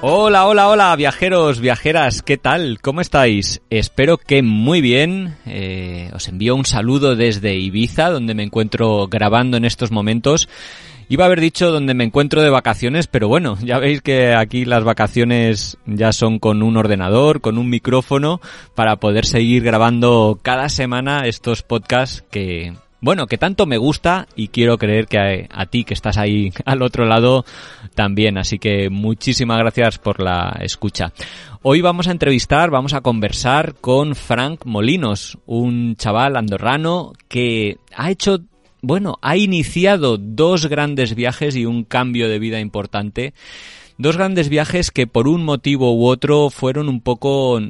Hola, hola, hola, viajeros, viajeras, ¿qué tal? ¿Cómo estáis? Espero que muy bien. Eh, os envío un saludo desde Ibiza, donde me encuentro grabando en estos momentos. Iba a haber dicho donde me encuentro de vacaciones, pero bueno, ya veis que aquí las vacaciones ya son con un ordenador, con un micrófono, para poder seguir grabando cada semana estos podcasts que, bueno, que tanto me gusta y quiero creer que a, ti que estás ahí al otro lado también. Así que muchísimas gracias por la escucha. Hoy vamos a entrevistar, vamos a conversar con Frank Molinos, un chaval andorrano que ha hecho, bueno, ha iniciado dos grandes viajes y un cambio de vida importante. Dos grandes viajes que por un motivo u otro fueron un poco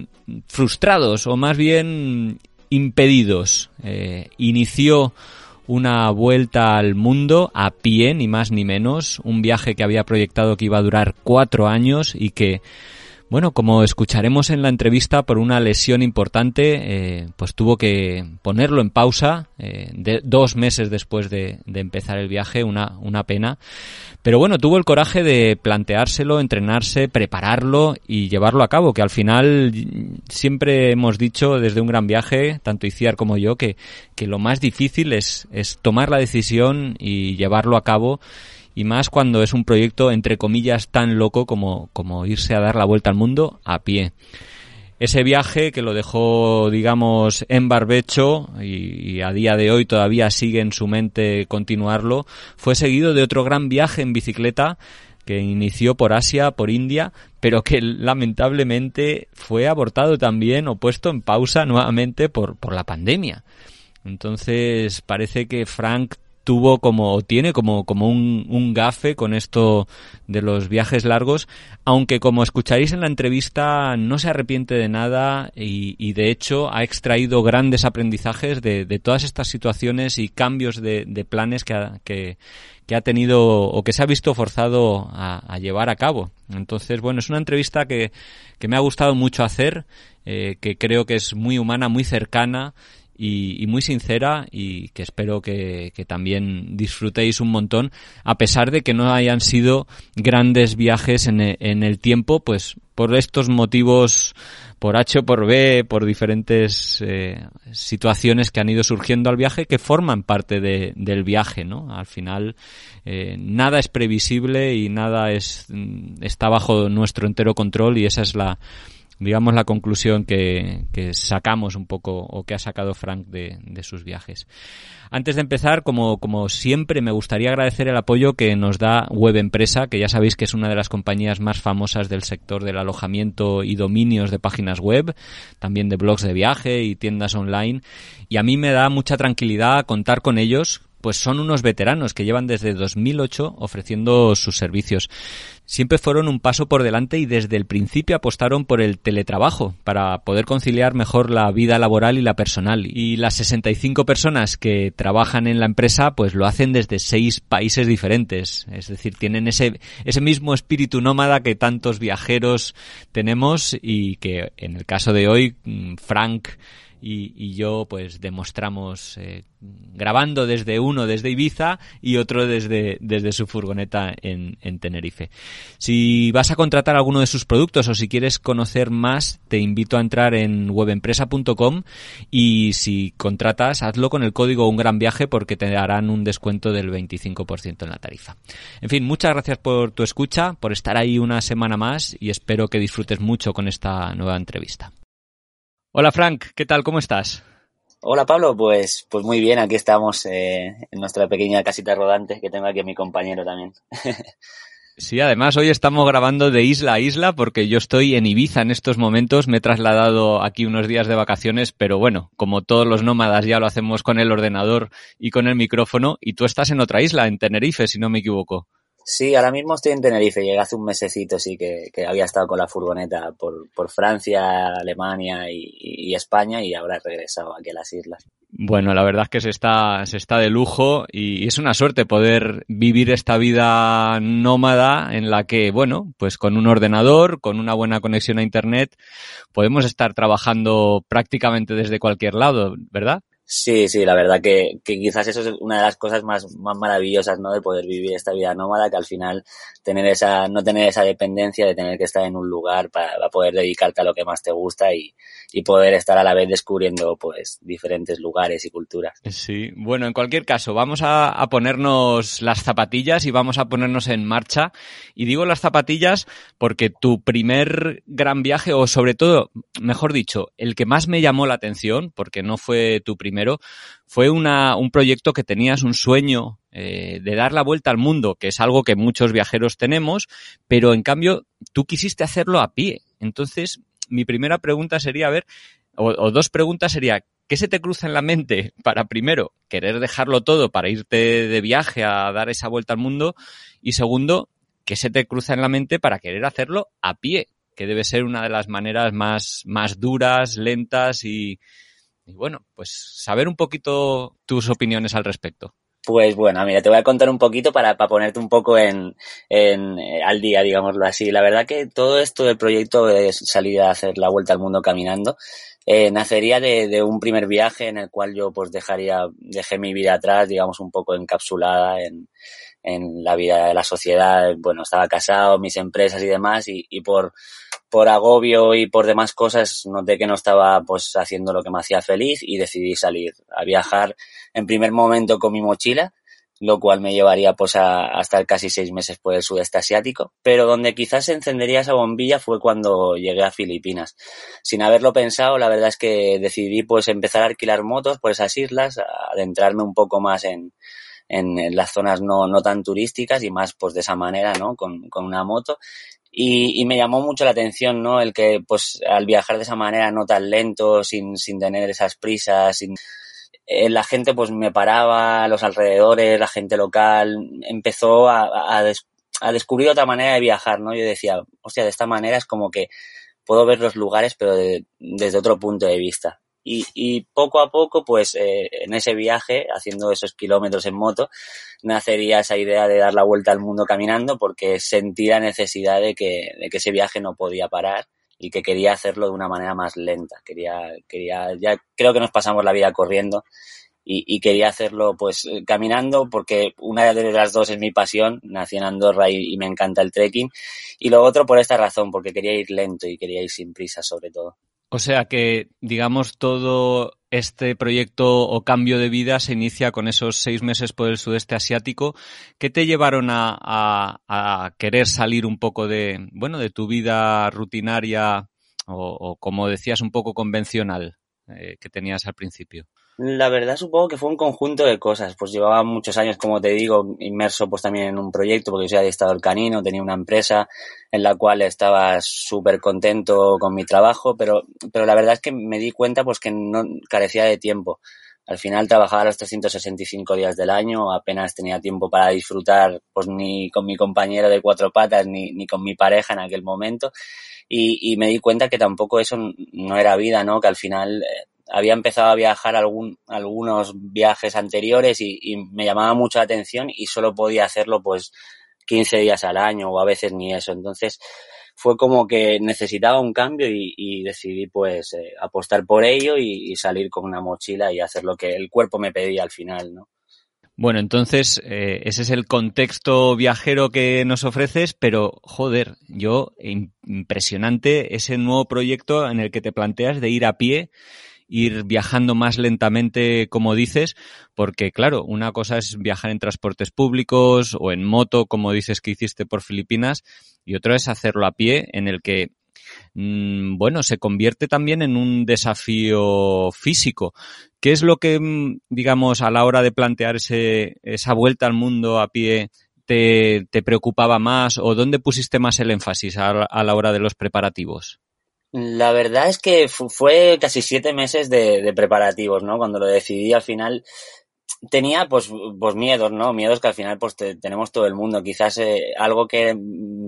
frustrados o más bien impedidos. Eh, inició una vuelta al mundo a pie, ni más ni menos, un viaje que había proyectado que iba a durar cuatro años y que, bueno, como escucharemos en la entrevista, por una lesión importante, eh, pues tuvo que ponerlo en pausa eh, de, dos meses después de, empezar el viaje, una, una pena. Pero bueno, tuvo el coraje de planteárselo, entrenarse, prepararlo y llevarlo a cabo, que al final siempre hemos dicho desde un gran viaje, tanto Iciar como yo, que, que lo más difícil es, es tomar la decisión y llevarlo a cabo y más cuando es un proyecto entre comillas tan loco como, como irse a dar la vuelta al mundo a pie. Ese viaje que lo dejó, digamos, en barbecho y, a día de hoy todavía sigue en su mente continuarlo, fue seguido de otro gran viaje en bicicleta que inició por Asia, por India, pero que lamentablemente fue abortado también o puesto en pausa nuevamente por, por la pandemia. Entonces parece que Frank tuvo como, tiene como, como un, un gafe con esto de los viajes largos, aunque como escucharéis en la entrevista no se arrepiente de nada y, y de hecho ha extraído grandes aprendizajes de, de todas estas situaciones y cambios de, de planes que ha, que, que ha tenido o que se ha visto forzado a, a, llevar a cabo. Entonces, bueno, es una entrevista que, que me ha gustado mucho hacer, eh, que creo que es muy humana, muy cercana y, y, muy sincera y que espero que, que, también disfrutéis un montón, a pesar de que no hayan sido grandes viajes en, e, en el tiempo, pues por estos motivos, por H o por B, por diferentes eh, situaciones que han ido surgiendo al viaje que forman parte de, del viaje, ¿no? Al final, eh, nada es previsible y nada es, está bajo nuestro entero control y esa es la, digamos, la conclusión que, sacamos un poco o que ha sacado Frank de, de, sus viajes. Antes de empezar, como, como siempre, me gustaría agradecer el apoyo que nos da Web Empresa, que ya sabéis que es una de las compañías más famosas del sector del alojamiento y dominios de páginas web, también de blogs de viaje y tiendas online. Y a mí me da mucha tranquilidad contar con ellos, pues son unos veteranos que llevan desde 2008 ofreciendo sus servicios. Siempre fueron un paso por delante y desde el principio apostaron por el teletrabajo para poder conciliar mejor la vida laboral y la personal. Y las 65 personas que trabajan en la empresa pues lo hacen desde seis países diferentes. Es decir, tienen ese, ese mismo espíritu nómada que tantos viajeros tenemos y que en el caso de hoy Frank y, y yo pues demostramos eh, grabando desde uno desde Ibiza y otro desde, desde su furgoneta en, en, Tenerife. Si vas a contratar alguno de sus productos o si quieres conocer más, te invito a entrar en webempresa.com y si contratas, hazlo con el código Un Gran Viaje porque te darán un descuento del 25% en la tarifa. En fin, muchas gracias por tu escucha, por estar ahí una semana más y espero que disfrutes mucho con esta nueva entrevista. Hola Frank, ¿qué tal? ¿Cómo estás? Hola Pablo, pues, pues muy bien, aquí estamos eh, en nuestra pequeña casita rodante que tengo aquí a mi compañero también. Sí, además hoy estamos grabando de isla a isla porque yo estoy en Ibiza en estos momentos, me he trasladado aquí unos días de vacaciones, pero bueno, como todos los nómadas ya lo hacemos con el ordenador y con el micrófono y tú estás en otra isla, en Tenerife, si no me equivoco. Sí, ahora mismo estoy en Tenerife. Llegué hace un mesecito, sí, que, había estado con la furgoneta por, Francia, Alemania y, España y ahora regresado aquí a las islas. Bueno, la verdad es que se está, se está de lujo y es una suerte poder vivir esta vida nómada en la que, bueno, pues con un ordenador, con una buena conexión a Internet, podemos estar trabajando prácticamente desde cualquier lado, ¿verdad? Sí, sí, la verdad que, quizás eso es una de las cosas más, más maravillosas, ¿no? De poder vivir esta vida nómada, que al final tener esa, no tener esa dependencia de tener que estar en un lugar para, para poder dedicarte a lo que más te gusta y, y, poder estar a la vez descubriendo, pues, diferentes lugares y culturas. Sí, bueno, en cualquier caso, vamos a, a ponernos las zapatillas y vamos a ponernos en marcha. Y digo las zapatillas porque tu primer gran viaje, o sobre todo, mejor dicho, el que más me llamó la atención, porque no fue tu primer primero, fue un proyecto que tenías un sueño eh, de dar la vuelta al mundo, que es algo que muchos viajeros tenemos, pero en cambio tú quisiste hacerlo a pie. Entonces, mi primera pregunta sería, a ver, o, o dos preguntas sería, ¿qué se te cruza en la mente para primero querer dejarlo todo para irte de viaje a dar esa vuelta al mundo? Y segundo, ¿qué se te cruza en la mente para querer hacerlo a pie? que debe ser una de las maneras más, más duras, lentas y, y bueno, pues saber un poquito tus opiniones al respecto. Pues bueno, mira, te voy a contar un poquito para, para ponerte un poco en, en, eh, al día, digámoslo así. La verdad que todo esto del proyecto de salir a hacer la vuelta al mundo caminando eh, nacería de, de, un primer viaje en el cual yo pues dejaría, dejé mi vida atrás, digamos, un poco encapsulada en, en la vida de la sociedad. Bueno, estaba casado, mis empresas y demás, y, y por, por agobio y por demás cosas noté que no estaba pues haciendo lo que me hacía feliz y decidí salir a viajar en primer momento con mi mochila lo cual me llevaría pues a, a, estar casi seis meses por el sudeste asiático, pero donde quizás se encendería esa bombilla fue cuando llegué a Filipinas. Sin haberlo pensado, la verdad es que decidí pues empezar a alquilar motos por esas islas, adentrarme un poco más en, en, en las zonas no, no tan turísticas y más pues de esa manera, ¿no? Con, con una moto y, y, me llamó mucho la atención, ¿no? El que, pues, al viajar de esa manera, no tan lento, sin, sin tener esas prisas, sin, eh, la gente, pues, me paraba, los alrededores, la gente local, empezó a, a, des, a, descubrir otra manera de viajar, ¿no? Yo decía, hostia, de esta manera es como que puedo ver los lugares, pero de, desde otro punto de vista. Y, y, poco a poco, pues eh, en ese viaje, haciendo esos kilómetros en moto, nacería esa idea de dar la vuelta al mundo caminando porque sentí la necesidad de que, de que ese viaje no podía parar y que quería hacerlo de una manera más lenta. Quería, quería, ya creo que nos pasamos la vida corriendo y, y, quería hacerlo pues caminando porque una de las dos es mi pasión, nací en Andorra y, y, me encanta el trekking y lo otro por esta razón, porque quería ir lento y quería ir sin prisa sobre todo. O sea que, digamos, todo este proyecto o cambio de vida se inicia con esos seis meses por el sudeste asiático. ¿Qué te llevaron a, querer salir un poco de, bueno, de tu vida rutinaria o, o como decías, un poco convencional eh, que tenías al principio? La verdad supongo que fue un conjunto de cosas. Pues llevaba muchos años, como te digo, inmerso pues también en un proyecto, porque yo soy adiestrador canino, tenía una empresa en la cual estaba súper contento con mi trabajo, pero, pero la verdad es que me di cuenta pues que no carecía de tiempo. Al final trabajaba los 365 días del año, apenas tenía tiempo para disfrutar pues ni con mi compañero de cuatro patas ni, ni con mi pareja en aquel momento. Y, y me di cuenta que tampoco eso no era vida, ¿no? Que al final eh, había empezado a viajar algún, algunos viajes anteriores y, me llamaba mucho la atención y solo podía hacerlo pues 15 días al año o a veces ni eso. Entonces fue como que necesitaba un cambio y, decidí pues eh, apostar por ello y, y, salir con una mochila y hacer lo que el cuerpo me pedía al final, ¿no? Bueno, entonces eh, ese es el contexto viajero que nos ofreces, pero joder, yo impresionante ese nuevo proyecto en el que te planteas de ir a pie ir viajando más lentamente, como dices, porque claro, una cosa es viajar en transportes públicos o en moto, como dices que hiciste por Filipinas, y otra es hacerlo a pie, en el que mm, bueno, se convierte también en un desafío físico. ¿Qué es lo que, mm, digamos, a la hora de plantear ese, esa vuelta al mundo a pie te, te preocupaba más o dónde pusiste más el énfasis a la hora de los preparativos? La verdad es que fue casi siete meses de, de, preparativos, ¿no? Cuando lo decidí al final, tenía pues, pues miedos, ¿no? Miedos que al final pues tenemos todo el mundo. Quizás eh, algo que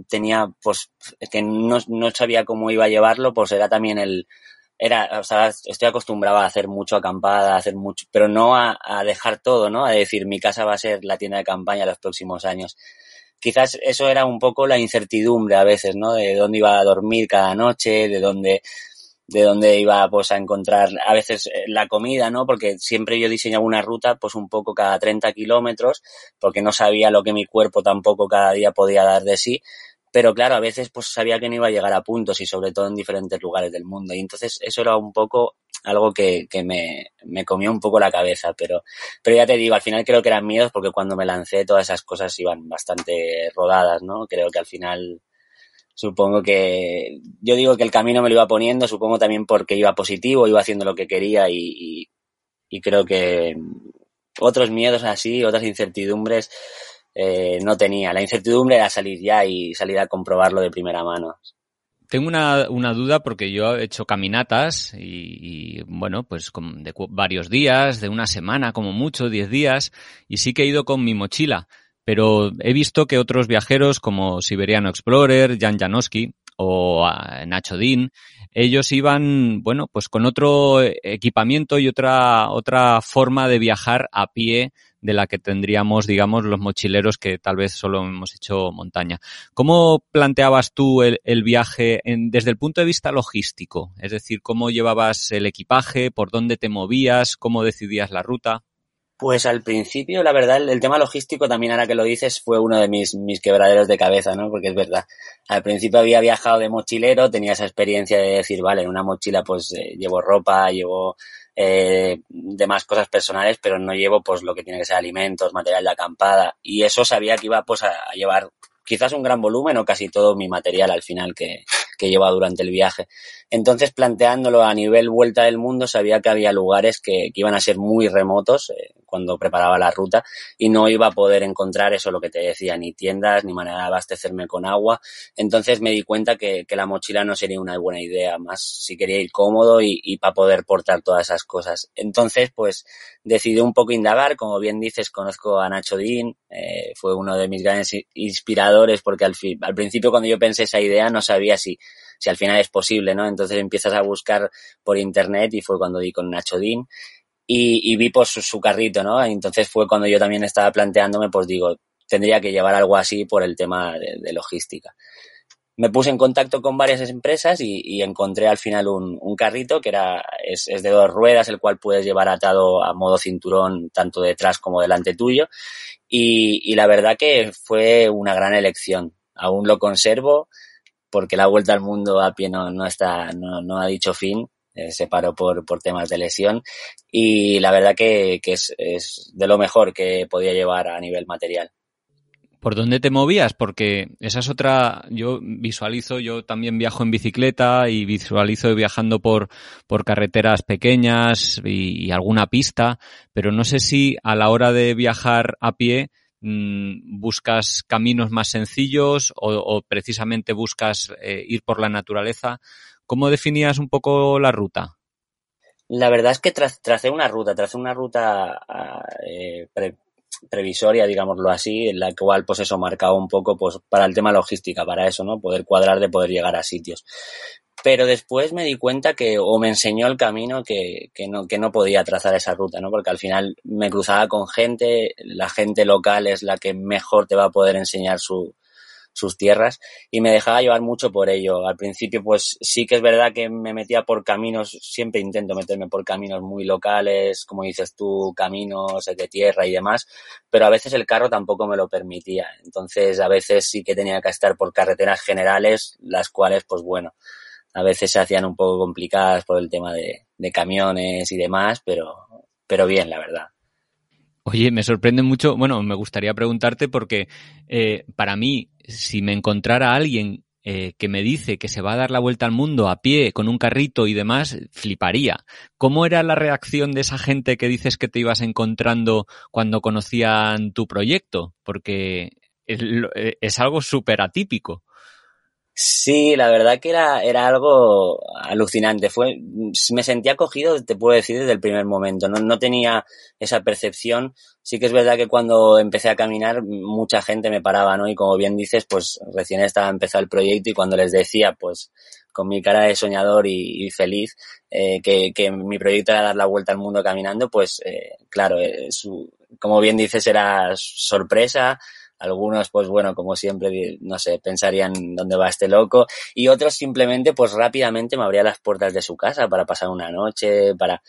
tenía pues que no, no sabía cómo iba a llevarlo pues era también el, era, o sea, estoy acostumbrado a hacer mucho acampada, a hacer mucho, pero no a, a, dejar todo, ¿no? A decir, mi casa va a ser la tienda de campaña los próximos años. Quizás eso era un poco la incertidumbre a veces, ¿no? De dónde iba a dormir cada noche, de dónde, de dónde iba pues a encontrar a veces eh, la comida, ¿no? Porque siempre yo diseñaba una ruta pues un poco cada 30 kilómetros porque no sabía lo que mi cuerpo tampoco cada día podía dar de sí. Pero claro, a veces pues sabía que no iba a llegar a puntos y sobre todo en diferentes lugares del mundo. Y entonces eso era un poco algo que, que me, me comió un poco la cabeza. Pero, pero ya te digo, al final creo que eran miedos porque cuando me lancé todas esas cosas iban bastante rodadas, ¿no? Creo que al final Supongo que yo digo que el camino me lo iba poniendo, supongo también porque iba positivo, iba haciendo lo que quería y, y, creo que otros miedos así, otras incertidumbres eh, no tenía. La incertidumbre era salir ya y salir a comprobarlo de primera mano. Tengo una, una, duda porque yo he hecho caminatas y, y bueno, pues de varios días, de una semana como mucho, diez días, y sí que he ido con mi mochila pero he visto que otros viajeros como Siberiano Explorer, Jan Janowski o ah, Nacho Dean, ellos iban, bueno, pues con otro equipamiento y otra, otra forma de viajar a pie de la que tendríamos, digamos, los mochileros que tal vez solo hemos hecho montaña. ¿Cómo planteabas tú el, el viaje en, desde el punto de vista logístico? Es decir, ¿cómo llevabas el equipaje? ¿Por dónde te movías? ¿Cómo decidías la ruta? Pues al principio, la verdad, el, tema logístico también, ahora que lo dices, fue uno de mis, mis quebraderos de cabeza, ¿no? Porque es verdad. Al principio había viajado de mochilero, tenía esa experiencia de decir, vale, en una mochila pues eh, llevo ropa, llevo eh, demás cosas personales, pero no llevo pues lo que tiene que ser alimentos, material de acampada. Y eso sabía que iba pues a, llevar quizás un gran volumen o casi todo mi material al final que, que lleva durante el viaje. Entonces, planteándolo a nivel vuelta del mundo, sabía que había lugares que, que iban a ser muy remotos eh, cuando preparaba la ruta y no iba a poder encontrar eso, lo que te decía, ni tiendas, ni manera de abastecerme con agua. Entonces me di cuenta que, que la mochila no sería una buena idea, más si quería ir cómodo y, y para poder portar todas esas cosas. Entonces, pues decidí un poco indagar, como bien dices, conozco a Nacho Dean, eh, fue uno de mis grandes inspiradores porque al, fin, al principio cuando yo pensé esa idea no sabía si si al final es posible, ¿no? Entonces empiezas a buscar por internet y fue cuando di con Nacho Dean y, vi pues su, carrito, ¿no? Entonces fue cuando yo también estaba planteándome, pues digo, tendría que llevar algo así por el tema de, logística. Me puse en contacto con varias empresas y, encontré al final un, carrito que era, es, es de dos ruedas, el cual puedes llevar atado a modo cinturón tanto detrás como delante tuyo. Y, y la verdad que fue una gran elección. Aún lo conservo, porque la vuelta al mundo a pie no, no está, no, no ha dicho fin, eh, se paró por, por temas de lesión y la verdad que, que es, de lo mejor que podía llevar a nivel material. ¿Por dónde te movías? Porque esa es otra, yo visualizo, yo también viajo en bicicleta y visualizo viajando por, por carreteras pequeñas y, y alguna pista, pero no sé si a la hora de viajar a pie Mm, buscas caminos más sencillos o, o precisamente buscas eh, ir por la naturaleza. ¿Cómo definías un poco la ruta? La verdad es que tra tracé una ruta, tracé una ruta eh, pre previsoria, digámoslo así, en la cual pues eso marcaba un poco pues para el tema logística, para eso, ¿no? Poder cuadrar de poder llegar a sitios pero después me di cuenta que, o me enseñó el camino que, que, no, que no podía trazar esa ruta, ¿no? Porque al final me cruzaba con gente, la gente local es la que mejor te va a poder enseñar su, sus tierras y me dejaba llevar mucho por ello. Al principio, pues sí que es verdad que me metía por caminos, siempre intento meterme por caminos muy locales, como dices tú, caminos de tierra y demás, pero a veces el carro tampoco me lo permitía. Entonces, a veces sí que tenía que estar por carreteras generales, las cuales, pues bueno, a veces se hacían un poco complicadas por el tema de, de camiones y demás, pero, pero bien, la verdad. Oye, me sorprende mucho, bueno, me gustaría preguntarte porque eh, para mí, si me encontrara alguien eh, que me dice que se va a dar la vuelta al mundo a pie, con un carrito y demás, fliparía. ¿Cómo era la reacción de esa gente que dices que te ibas encontrando cuando conocían tu proyecto? Porque es, es algo súper atípico. Sí, la verdad que era, era algo alucinante. Fue, me sentía acogido, te puedo decir, desde el primer momento. No, no tenía esa percepción. Sí que es verdad que cuando empecé a caminar, mucha gente me paraba, ¿no? Y como bien dices, pues recién estaba empezado el proyecto y cuando les decía, pues, con mi cara de soñador y, feliz, eh, que, que, mi proyecto era dar la vuelta al mundo caminando, pues, eh, claro, eh, su, como bien dices, era sorpresa, algunos, pues bueno, como siempre, no sé, pensarían dónde va este loco. Y otros simplemente, pues rápidamente me abría las puertas de su casa para pasar una noche, para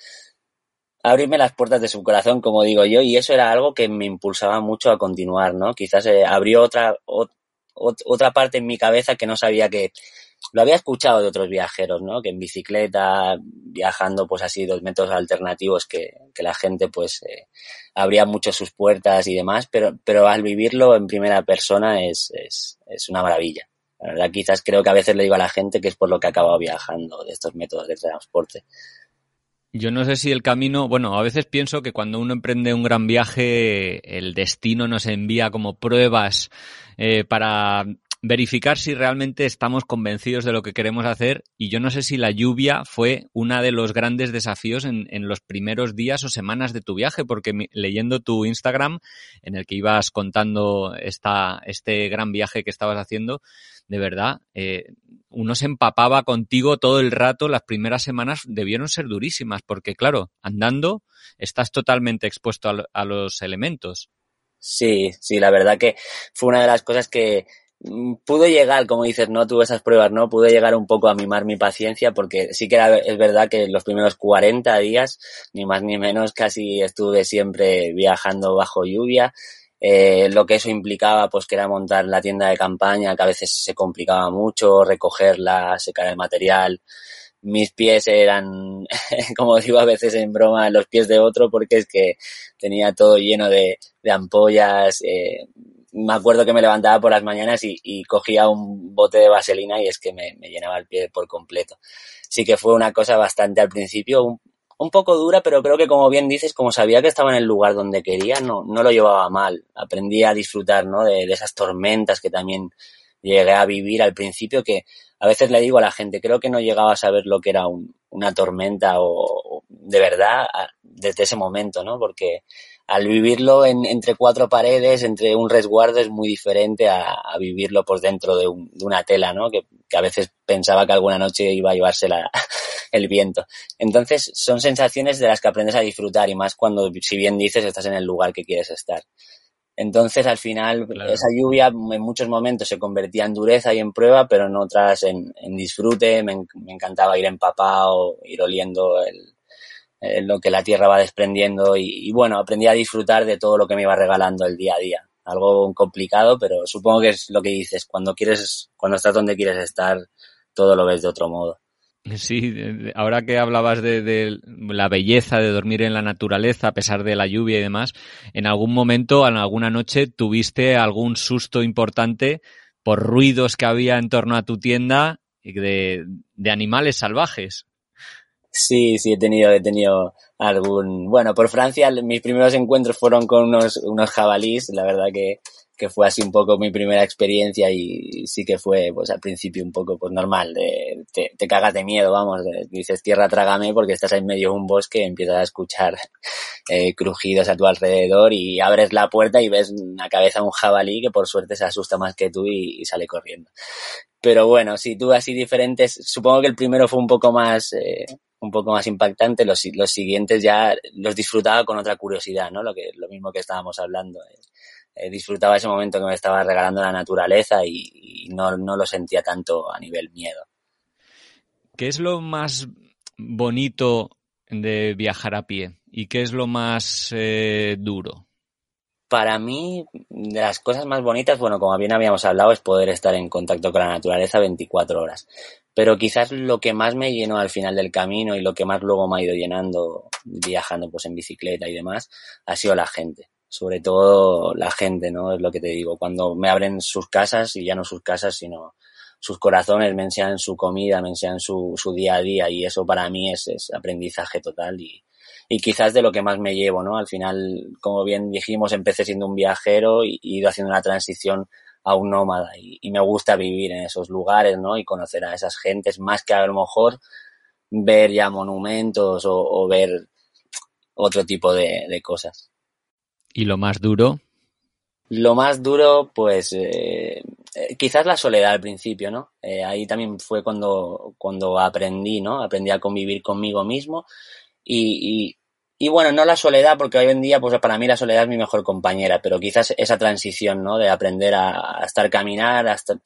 abrirme las puertas de su corazón, como digo yo. Y eso era algo que me impulsaba mucho a continuar, ¿no? Quizás eh, abrió otra, otra parte en mi cabeza que no sabía que, lo había escuchado de otros viajeros, ¿no? Que en bicicleta, viajando pues así dos métodos alternativos que, que la gente pues eh, abría mucho sus puertas y demás, pero, pero al vivirlo en primera persona es, es, es una maravilla. La verdad, quizás creo que a veces le digo a la gente que es por lo que he acabado viajando de estos métodos de transporte. Yo no sé si el camino, bueno, a veces pienso que cuando uno emprende un gran viaje, el destino nos envía como pruebas eh, para verificar si realmente estamos convencidos de lo que queremos hacer y yo no sé si la lluvia fue uno de los grandes desafíos en, en los primeros días o semanas de tu viaje, porque leyendo tu Instagram en el que ibas contando esta, este gran viaje que estabas haciendo, de verdad, eh, uno se empapaba contigo todo el rato, las primeras semanas debieron ser durísimas, porque claro, andando estás totalmente expuesto a, a los elementos. Sí, sí, la verdad que fue una de las cosas que, pude llegar, como dices, no tuve esas pruebas, ¿no? Pude llegar un poco a mimar mi paciencia porque sí que era, es verdad que los primeros 40 días, ni más ni menos, casi estuve siempre viajando bajo lluvia. Eh, lo que eso implicaba, pues que era montar la tienda de campaña, que a veces se complicaba mucho, recogerla, secar el material. Mis pies eran, como digo a veces en broma, los pies de otro, porque es que tenía todo lleno de, de ampollas, eh, me acuerdo que me levantaba por las mañanas y, cogía un bote de vaselina y es que me, llenaba el pie por completo. Sí que fue una cosa bastante al principio, un, poco dura, pero creo que como bien dices, como sabía que estaba en el lugar donde quería, no, no lo llevaba mal. Aprendí a disfrutar, ¿no? De, esas tormentas que también llegué a vivir al principio, que a veces le digo a la gente, creo que no llegaba a saber lo que era un, una tormenta o de verdad desde ese momento, ¿no? Porque al vivirlo en, entre cuatro paredes, entre un resguardo, es muy diferente a, a vivirlo por dentro de, un, de una tela, ¿no? Que, que, a veces pensaba que alguna noche iba a llevarse la, el viento. Entonces, son sensaciones de las que aprendes a disfrutar y más cuando, si bien dices, estás en el lugar que quieres estar. Entonces, al final, claro. esa lluvia en muchos momentos se convertía en dureza y en prueba, pero en otras en, en disfrute. Me, me, encantaba ir empapado, ir oliendo el, eh, lo que la tierra va desprendiendo y, y, bueno, aprendí a disfrutar de todo lo que me iba regalando el día a día. Algo complicado, pero supongo que es lo que dices, cuando quieres, cuando estás donde quieres estar, todo lo ves de otro modo. Sí, ahora que hablabas de, de, la belleza de dormir en la naturaleza a pesar de la lluvia y demás, ¿en algún momento, en alguna noche, tuviste algún susto importante por ruidos que había en torno a tu tienda de, de animales salvajes? Sí, sí, he tenido, he tenido algún, bueno, por Francia mis primeros encuentros fueron con unos, unos jabalís, la verdad que, que fue así un poco mi primera experiencia y sí que fue, pues al principio un poco, pues normal, de, te, te cagas de miedo, vamos, dices tierra trágame porque estás en medio de un bosque, empiezas a escuchar eh, crujidos a tu alrededor y abres la puerta y ves una cabeza un jabalí que por suerte se asusta más que tú y, y sale corriendo. Pero bueno, si tú así diferentes, supongo que el primero fue un poco más, eh, un poco más impactante, los, los siguientes ya los disfrutaba con otra curiosidad, ¿no? Lo que, lo mismo que estábamos hablando. Eh, disfrutaba ese momento que me estaba regalando la naturaleza y, y no, no lo sentía tanto a nivel miedo. ¿Qué es lo más bonito de viajar a pie? ¿Y qué es lo más eh, duro? para mí, de las cosas más bonitas, bueno, como bien habíamos hablado, es poder estar en contacto con la naturaleza 24 horas. Pero quizás lo que más me llenó al final del camino y lo que más luego me ha ido llenando viajando pues en bicicleta y demás, ha sido la gente. Sobre todo la gente, ¿no? Es lo que te digo. Cuando me abren sus casas, y ya no sus casas, sino sus corazones, me enseñan su comida, me enseñan su, su día a día y eso para mí es, es aprendizaje total y, y quizás de lo que más me llevo, ¿no? Al final, como bien dijimos, empecé siendo un viajero y he ido haciendo una transición a un nómada y, me gusta vivir en esos lugares, ¿no? Y conocer a esas gentes más que a lo mejor ver ya monumentos o, ver otro tipo de, cosas. ¿Y lo más duro? Lo más duro, pues eh, eh, quizás la soledad al principio, ¿no? Eh, ahí también fue cuando, cuando aprendí, ¿no? Aprendí a convivir conmigo mismo y, y bueno, no la soledad, porque hoy en día, pues para mí la soledad es mi mejor compañera, pero quizás esa transición, ¿no? De aprender a, estar caminar, a estar,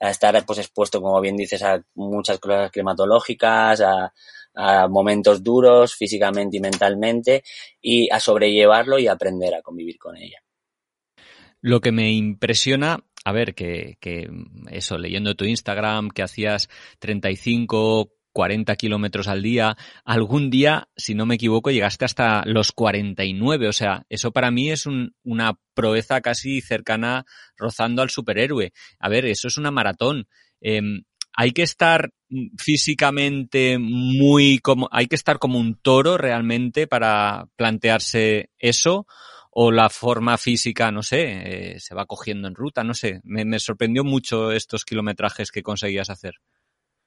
a estar, pues expuesto, como bien dices, a muchas cosas climatológicas, a, a momentos duros físicamente y mentalmente, y a sobrellevarlo y aprender a convivir con ella. Lo que me impresiona a ver, que, que, eso, leyendo tu Instagram, que hacías 35, 40 kilómetros al día. Algún día, si no me equivoco, llegaste hasta los 49. O sea, eso para mí es una proeza casi cercana, rozando al superhéroe. A ver, eso es una maratón. Em, hay que estar físicamente muy como, hay que estar como un toro realmente para plantearse eso o la forma física, no sé, eh, se va cogiendo en ruta, no sé. me sorprendió mucho estos kilometrajes que conseguías hacer.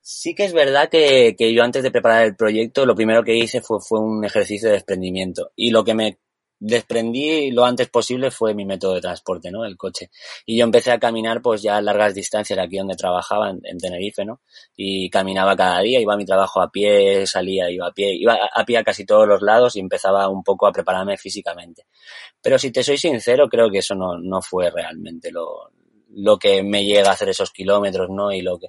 Sí que es verdad que, que, yo antes de preparar el proyecto lo primero que hice fue, fue un ejercicio de desprendimiento y lo que me desprendí lo antes posible fue mi método de transporte, ¿no? El coche. Y yo empecé a caminar pues ya a largas distancias aquí donde trabajaba, en, Tenerife, ¿no? Y caminaba cada día, iba a mi trabajo a pie, salía, iba a pie, iba a pie a casi todos los lados y empezaba un poco a prepararme físicamente. Pero si te soy sincero, creo que eso no, no fue realmente lo, lo que me llega a hacer esos kilómetros, ¿no? Y lo que,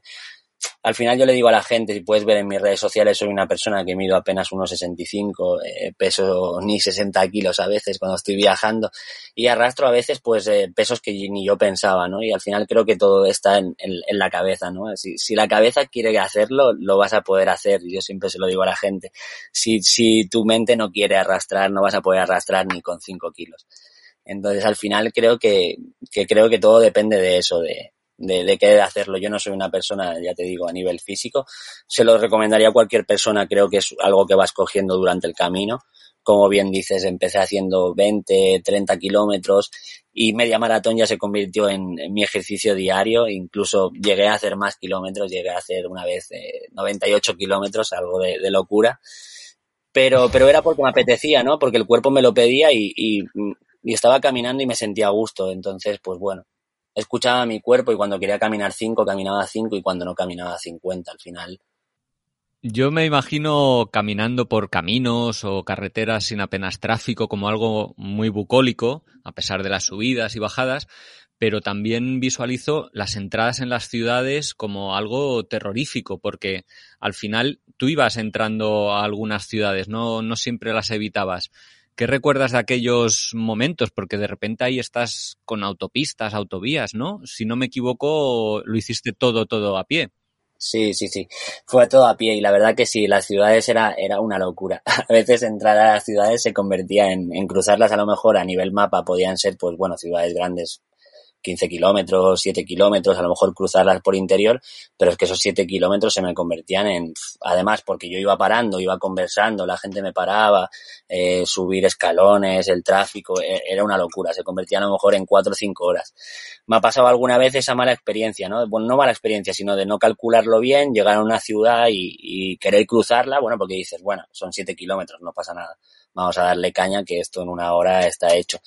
al final yo le digo a la gente, si puedes ver en mis redes sociales, soy una persona que mido apenas unos 65, eh, peso ni 60 kilos a veces cuando estoy viajando y arrastro a veces pues eh, pesos que ni yo pensaba, ¿no? Y al final creo que todo está en, la cabeza, ¿no? Si, la cabeza quiere hacerlo, lo vas a poder hacer. Yo siempre se lo digo a la gente. Si, si tu mente no quiere arrastrar, no vas a poder arrastrar ni con 5 kilos. Entonces al final creo que, que creo que todo depende de eso, de, de, de querer hacerlo. Yo no soy una persona, ya te digo, a nivel físico. Se lo recomendaría a cualquier persona, creo que es algo que vas cogiendo durante el camino. Como bien dices, empecé haciendo 20, 30 kilómetros y media maratón ya se convirtió en, mi ejercicio diario. Incluso llegué a hacer más kilómetros, llegué a hacer una vez 98 eh, kilómetros, algo de, de, locura. Pero, pero era porque me apetecía, ¿no? Porque el cuerpo me lo pedía y, y, y estaba caminando y me sentía a gusto. Entonces, pues bueno, escuchaba mi cuerpo y cuando quería caminar 5, caminaba 5 y cuando no caminaba 50 al final. Yo me imagino caminando por caminos o carreteras sin apenas tráfico como algo muy bucólico, a pesar de las subidas y bajadas, pero también visualizo las entradas en las ciudades como algo terrorífico, porque al final tú ibas entrando a algunas ciudades, no, no siempre las evitabas. ¿Qué recuerdas de aquellos momentos? Porque de repente ahí estás con autopistas, autovías, ¿no? Si no me equivoco, lo hiciste todo, todo a pie. Sí, sí, sí. Fue todo a pie y la verdad que sí, las ciudades era, era una locura. A veces entrar a las ciudades se convertía en, en cruzarlas a lo mejor a nivel mapa podían ser, pues bueno, ciudades grandes 15 kilómetros, 7 kilómetros, a lo mejor cruzarlas por interior, pero es que esos 7 kilómetros se me convertían en, además, porque yo iba parando, iba conversando, la gente me paraba, eh, subir escalones, el tráfico, e, era una locura, se convertía a lo mejor en 4 o 5 horas. Me ha pasado alguna vez esa mala experiencia, ¿no? Bueno, no mala experiencia, sino de no calcularlo bien, llegar a una ciudad y, y querer cruzarla, bueno, porque dices, bueno, son 7 kilómetros, no pasa nada vamos a darle caña que esto en una hora está hecho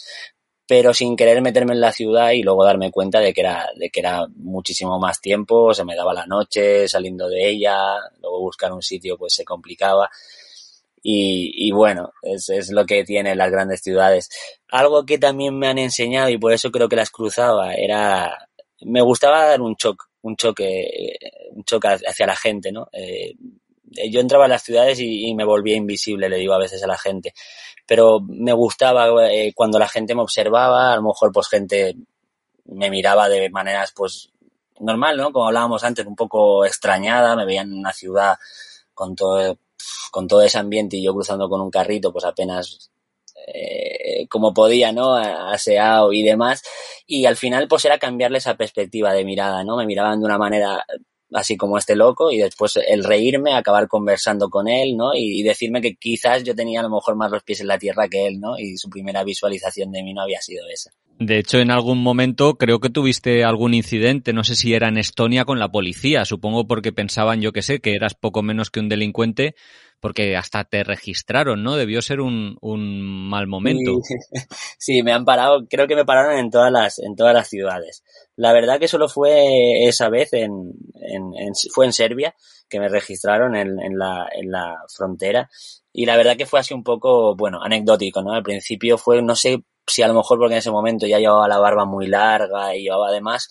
pero sin querer meterme en la ciudad y luego darme cuenta de que era, de que era muchísimo más tiempo, se me daba la noche saliendo de ella, luego buscar un sitio pues se complicaba. Y, y bueno, es, es lo que tienen las grandes ciudades. Algo que también me han enseñado y por eso creo que las cruzaba era, me gustaba dar un choque, un choque, un choque hacia la gente, ¿no? Eh, yo entraba a las ciudades y, me volvía invisible, le digo a veces a la gente. Pero me gustaba eh, cuando la gente me observaba, a lo mejor pues gente me miraba de maneras pues normal, ¿no? Como hablábamos antes, un poco extrañada, me veían en una ciudad con todo, con todo ese ambiente y yo cruzando con un carrito, pues apenas eh, como podía, ¿no? Aseado y demás. Y al final, pues era cambiarle esa perspectiva de mirada, ¿no? Me miraban de una manera así como este loco, y después el reírme, acabar conversando con él, ¿no? Y, decirme que quizás yo tenía a lo mejor más los pies en la tierra que él, ¿no? Y su primera visualización de mí no había sido esa. De hecho, en algún momento creo que tuviste algún incidente, no sé si era en Estonia con la policía, supongo porque pensaban, yo que sé, que eras poco menos que un delincuente, porque hasta te registraron, ¿no? Debió ser un, un mal momento. Sí, me han parado, creo que me pararon en todas las, en todas las ciudades. La verdad que solo fue esa vez en, en, fue en Serbia que me registraron en, en, la, en la frontera y la verdad que fue así un poco, bueno, anecdótico, ¿no? Al principio fue, no sé si a lo mejor porque en ese momento ya llevaba la barba muy larga y llevaba además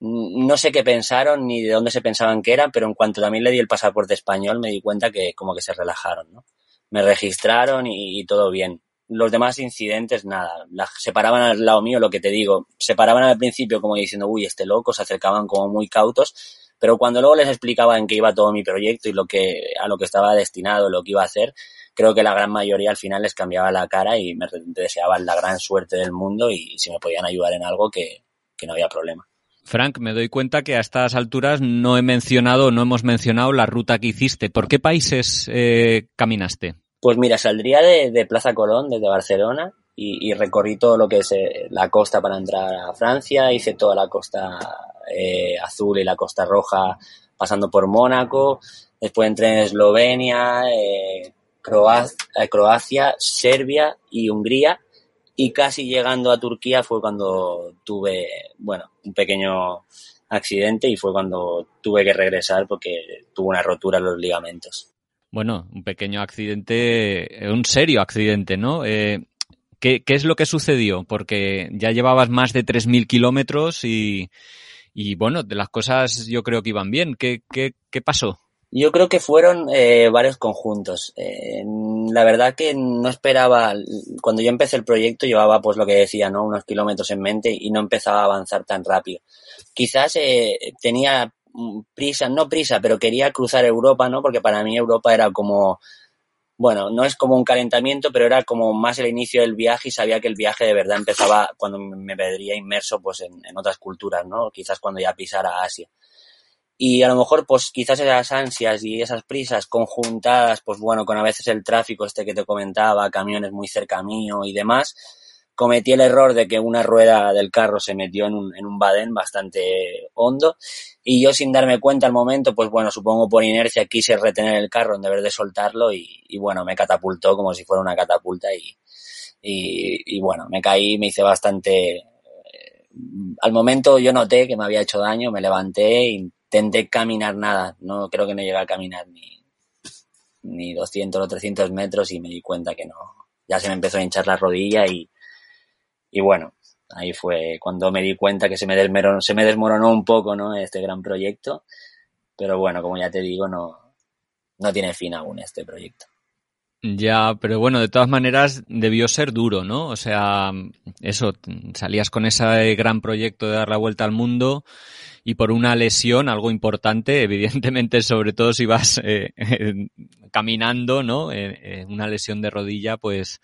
no sé qué pensaron ni de dónde se pensaban que eran, pero en cuanto también le di el pasaporte español me di cuenta que como que se relajaron, ¿no? Me registraron y, todo bien. Los demás incidentes, nada, se paraban al lado mío, lo que te digo, se paraban al principio como diciendo, uy, este loco, se acercaban como muy cautos, pero cuando luego les explicaba en qué iba todo mi proyecto y lo que, a lo que estaba destinado, lo que iba a hacer, creo que la gran mayoría al final les cambiaba la cara y me deseaban la gran suerte del mundo y si me podían ayudar en algo que no había problema. Frank, me doy cuenta que a estas alturas no he mencionado, no hemos mencionado la ruta que hiciste. ¿Por qué países eh, caminaste? Pues mira, saldría de, Plaza Colón, desde Barcelona, y, recorrí todo lo que es eh, la costa para entrar a Francia, hice toda la costa eh, azul y la costa roja pasando por Mónaco, después entré en Eslovenia, Croacia, Serbia y Hungría, y casi llegando a Turquía fue cuando tuve, bueno, un pequeño accidente y fue cuando tuve que regresar porque tuve una rotura en los ligamentos. Bueno, un pequeño accidente, eh, un serio accidente, ¿no? Eh, ¿qué, es lo que sucedió? Porque ya llevabas más de 3.000 kilómetros y, y, bueno, de las cosas yo creo que iban bien. ¿Qué, qué, qué pasó? Yo creo que fueron eh, varios conjuntos. Eh, la verdad que no esperaba, cuando yo empecé el proyecto llevaba pues lo que decía, ¿no? Unos kilómetros en mente y no empezaba a avanzar tan rápido. Quizás eh, tenía prisa, no prisa, pero quería cruzar Europa, ¿no? Porque para mí Europa era como, bueno, no es como un calentamiento, pero era como más el inicio del viaje y sabía que el viaje de verdad empezaba cuando me vería inmerso pues en, en otras culturas, ¿no? Quizás cuando ya pisara Asia. Y a lo mejor, pues quizás esas ansias y esas prisas conjuntadas, pues bueno, con a veces el tráfico este que te comentaba, camiones muy cerca mío y demás, cometí el error de que una rueda del carro se metió en un, en un badén bastante hondo y yo sin darme cuenta al momento, pues bueno, supongo por inercia quise retener el carro en deber de soltarlo y, y bueno, me catapultó como si fuera una catapulta y, y, bueno, me caí, me hice bastante... Eh, al momento yo noté que me había hecho daño, me levanté intenté caminar nada, no creo que no llegué a caminar ni, ni 200 o 300 metros y me di cuenta que no, ya se me empezó a hinchar la rodilla y, y bueno, ahí fue cuando me di cuenta que se me, desmoronó, se me desmoronó un poco, ¿no? Este gran proyecto, pero bueno, como ya te digo, no, no tiene fin aún este proyecto. Ya, pero bueno, de todas maneras debió ser duro, ¿no? O sea, eso, salías con ese gran proyecto de dar la vuelta al mundo y por una lesión, algo importante, evidentemente, sobre todo si vas eh, caminando, ¿no? Eh, eh, una lesión de rodilla, pues,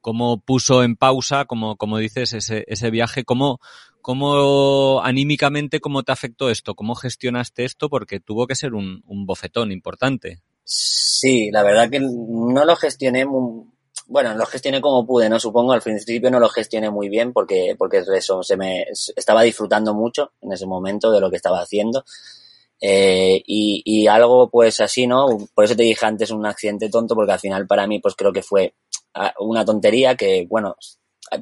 cómo puso en pausa, como, como dices, ese, ese viaje, cómo, cómo anímicamente, cómo te afectó esto, cómo gestionaste esto, porque tuvo que ser un, un bofetón importante. Sí, la verdad que no lo gestioné muy, bueno, lo gestioné como pude, ¿no? Supongo al principio no lo gestioné muy bien porque, porque eso, se me, estaba disfrutando mucho en ese momento de lo que estaba haciendo. Eh, y, y algo pues así, ¿no? Por eso te dije antes un accidente tonto porque al final para mí pues creo que fue ah, una tontería que, bueno,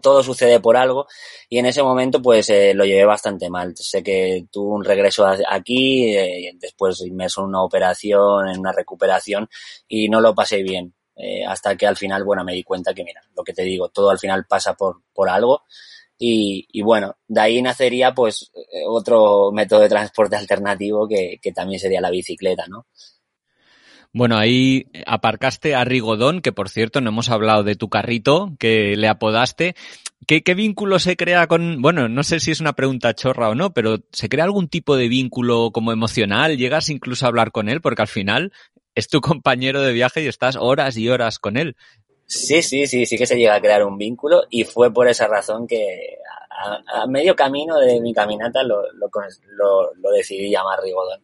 todo sucede por algo y en ese momento pues eh, lo llevé bastante mal. Sé que tuve un regreso aquí, eh, después inmerso en una operación, en una recuperación y no lo pasé bien. Eh, hasta que al final, bueno, me di cuenta que, mira, lo que te digo, todo al final pasa por, por algo. Y, y bueno, de ahí nacería pues eh, otro método de transporte alternativo que, que también sería la bicicleta, ¿no? Bueno, ahí aparcaste a Rigodón, que por cierto no hemos hablado de tu carrito que le apodaste. ¿Qué, ¿Qué, vínculo se crea con, bueno, no sé si es una pregunta chorra o no, pero ¿se crea algún tipo de vínculo como emocional? ¿Llegas incluso a hablar con él? Porque al final es tu compañero de viaje y estás horas y horas con él. Sí, sí, sí, sí que se llega a crear un vínculo y fue por esa razón que a, medio camino de mi caminata lo, lo, lo, decidí llamar Rigodón.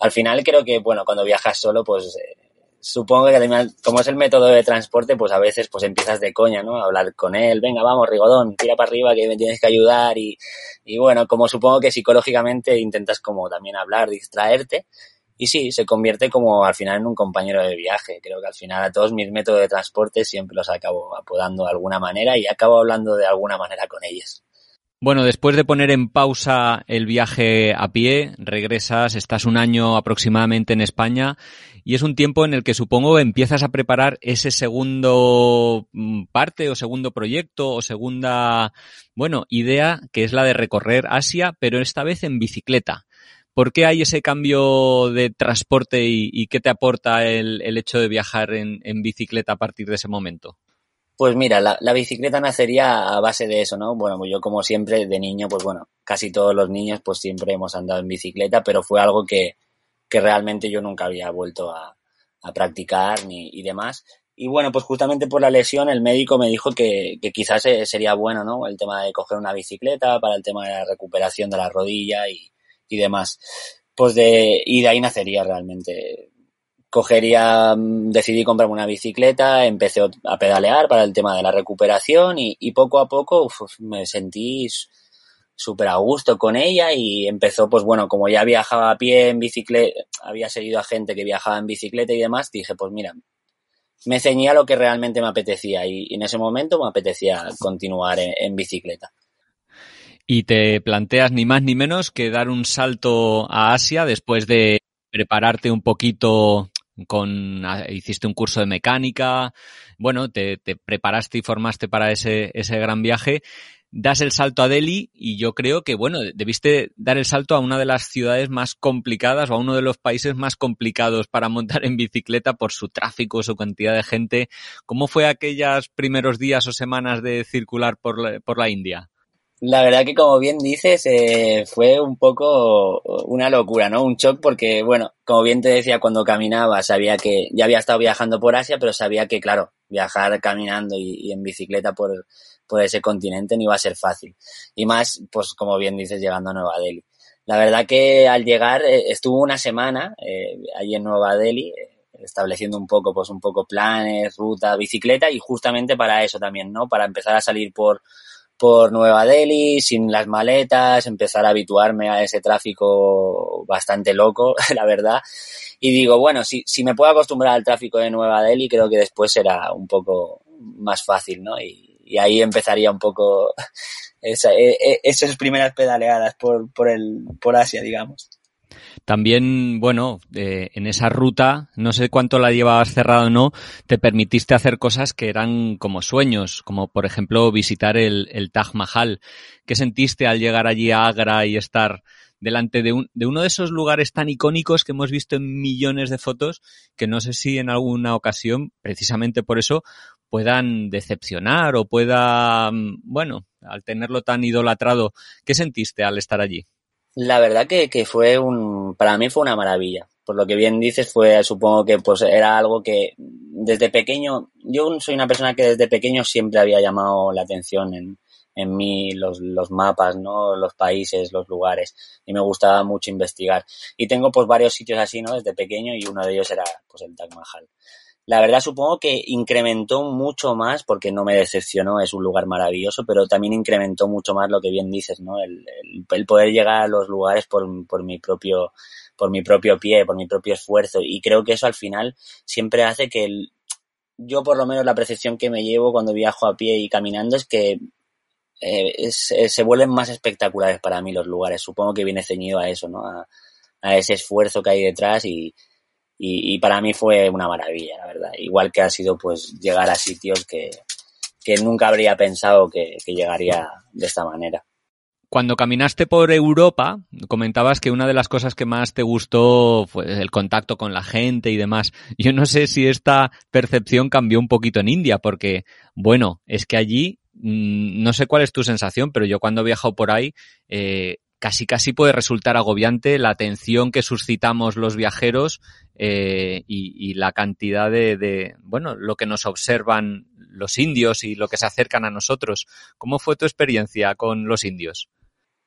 Al final creo que, bueno, cuando viajas solo, pues eh, supongo que además, como es el método de transporte, pues a veces pues empiezas de coña, ¿no? Hablar con él, venga, vamos, Rigodón, tira para arriba que me tienes que ayudar y, y bueno, como supongo que psicológicamente intentas como también hablar, distraerte y sí, se convierte como al final en un compañero de viaje. Creo que al final a todos mis métodos de transporte siempre los acabo apodando de alguna manera y acabo hablando de alguna manera con ellos. Bueno, después de poner en pausa el viaje a pie, regresas, estás un año aproximadamente en España y es un tiempo en el que supongo empiezas a preparar ese segundo mm, parte o segundo proyecto o segunda, bueno, idea que es la de recorrer Asia, pero esta vez en bicicleta. ¿Por qué hay ese cambio de transporte y, qué te aporta el, hecho de viajar en, bicicleta a partir de ese momento? Pues mira, la, bicicleta nacería a base de eso, ¿no? Bueno, yo como siempre de niño, pues bueno, casi todos los niños pues siempre hemos andado en bicicleta, pero fue algo que, realmente yo nunca había vuelto a, practicar ni y demás. Y bueno, pues justamente por la lesión el médico me dijo que, quizás eh, sería bueno, ¿no? El tema de coger una bicicleta para el tema de la recuperación de la rodilla y, y demás. Pues de, y de ahí nacería realmente. Cogería, mm, decidí comprarme una bicicleta, empecé a pedalear para el tema de la recuperación y, poco a poco me sentí súper a gusto con ella y empezó, pues bueno, como ya viajaba a pie en bicicleta, había seguido a gente que viajaba en bicicleta y demás, dije, pues mira, me ceñía lo que realmente me apetecía y, en ese momento me apetecía continuar en bicicleta y te planteas ni más ni menos que dar un salto a Asia después de prepararte un poquito con hiciste un curso de mecánica, bueno, te, preparaste y formaste para ese, ese gran viaje, das el salto a Delhi y yo creo que, bueno, debiste dar el salto a una de las ciudades más complicadas o a uno de los países más complicados para montar en bicicleta por su tráfico, su cantidad de gente. ¿Cómo fue aquellos primeros días o semanas de circular por por la India? La verdad que como bien dices, eh, fue un poco una locura, ¿no? Un shock porque, bueno, como bien te decía, cuando caminaba sabía que ya había estado viajando por Asia, pero sabía que, claro, viajar caminando y, en bicicleta por, por ese continente no iba a ser fácil. Y más, pues como bien dices, llegando a Nueva Delhi. La verdad que al llegar eh, estuvo una semana eh, allí en Nueva Delhi, eh, estableciendo un poco, pues un poco planes, ruta, bicicleta y justamente para eso también, ¿no? Para empezar a salir por por Nueva Delhi, sin las maletas, empezar a habituarme a ese tráfico bastante loco, la verdad. Y digo, bueno, si, si me puedo acostumbrar al tráfico de Nueva Delhi, creo que después será un poco más fácil, ¿no? Y, ahí empezaría un poco esa, e, e, esas primeras pedaleadas por, por, el, por Asia, digamos. También, bueno, eh, en esa ruta, no sé cuánto la llevabas cerrada o no, te permitiste hacer cosas que eran como sueños, como por ejemplo visitar el, el Taj Mahal. ¿Qué sentiste al llegar allí a Agra y estar delante de, un, de uno de esos lugares tan icónicos que hemos visto en millones de fotos, que no sé si en alguna ocasión, precisamente por eso, puedan decepcionar o pueda, mm, bueno, al tenerlo tan idolatrado, ¿qué sentiste al estar allí? La verdad que, que fue un, para mí fue una maravilla. Por lo que bien dices, fue, supongo que pues era algo que desde pequeño, yo soy una persona que desde pequeño siempre había llamado la atención en, en mí los, los mapas, ¿no? Los países, los lugares. Y me gustaba mucho investigar. Y tengo pues varios sitios así, ¿no? Desde pequeño y uno de ellos era pues el Taj Mahal. La verdad supongo que incrementó mucho más, porque no me decepcionó, es un lugar maravilloso, pero también incrementó mucho más lo que bien dices, ¿no? El, el, poder llegar a los lugares por, por mi propio por mi propio pie, por mi propio esfuerzo. Y creo que eso al final siempre hace que el, yo por lo menos la percepción que me llevo cuando viajo a pie y caminando es que eh, se vuelven más espectaculares para mí los lugares. Supongo que viene ceñido a eso, ¿no? A, a ese esfuerzo que hay detrás y, y, para mí fue una maravilla, la verdad. Igual que ha sido pues llegar a sitios que, nunca habría pensado que, llegaría de esta manera. Cuando caminaste por Europa, comentabas que una de las cosas que más te gustó fue el contacto con la gente y demás. Yo no sé si esta percepción cambió un poquito en India, porque, bueno, es que allí, mm, no sé cuál es tu sensación, pero yo cuando he viajado por ahí, eh, casi casi puede resultar agobiante la atención que suscitamos los viajeros eh, y, la cantidad de, de, bueno, lo que nos observan los indios y lo que se acercan a nosotros. ¿Cómo fue tu experiencia con los indios?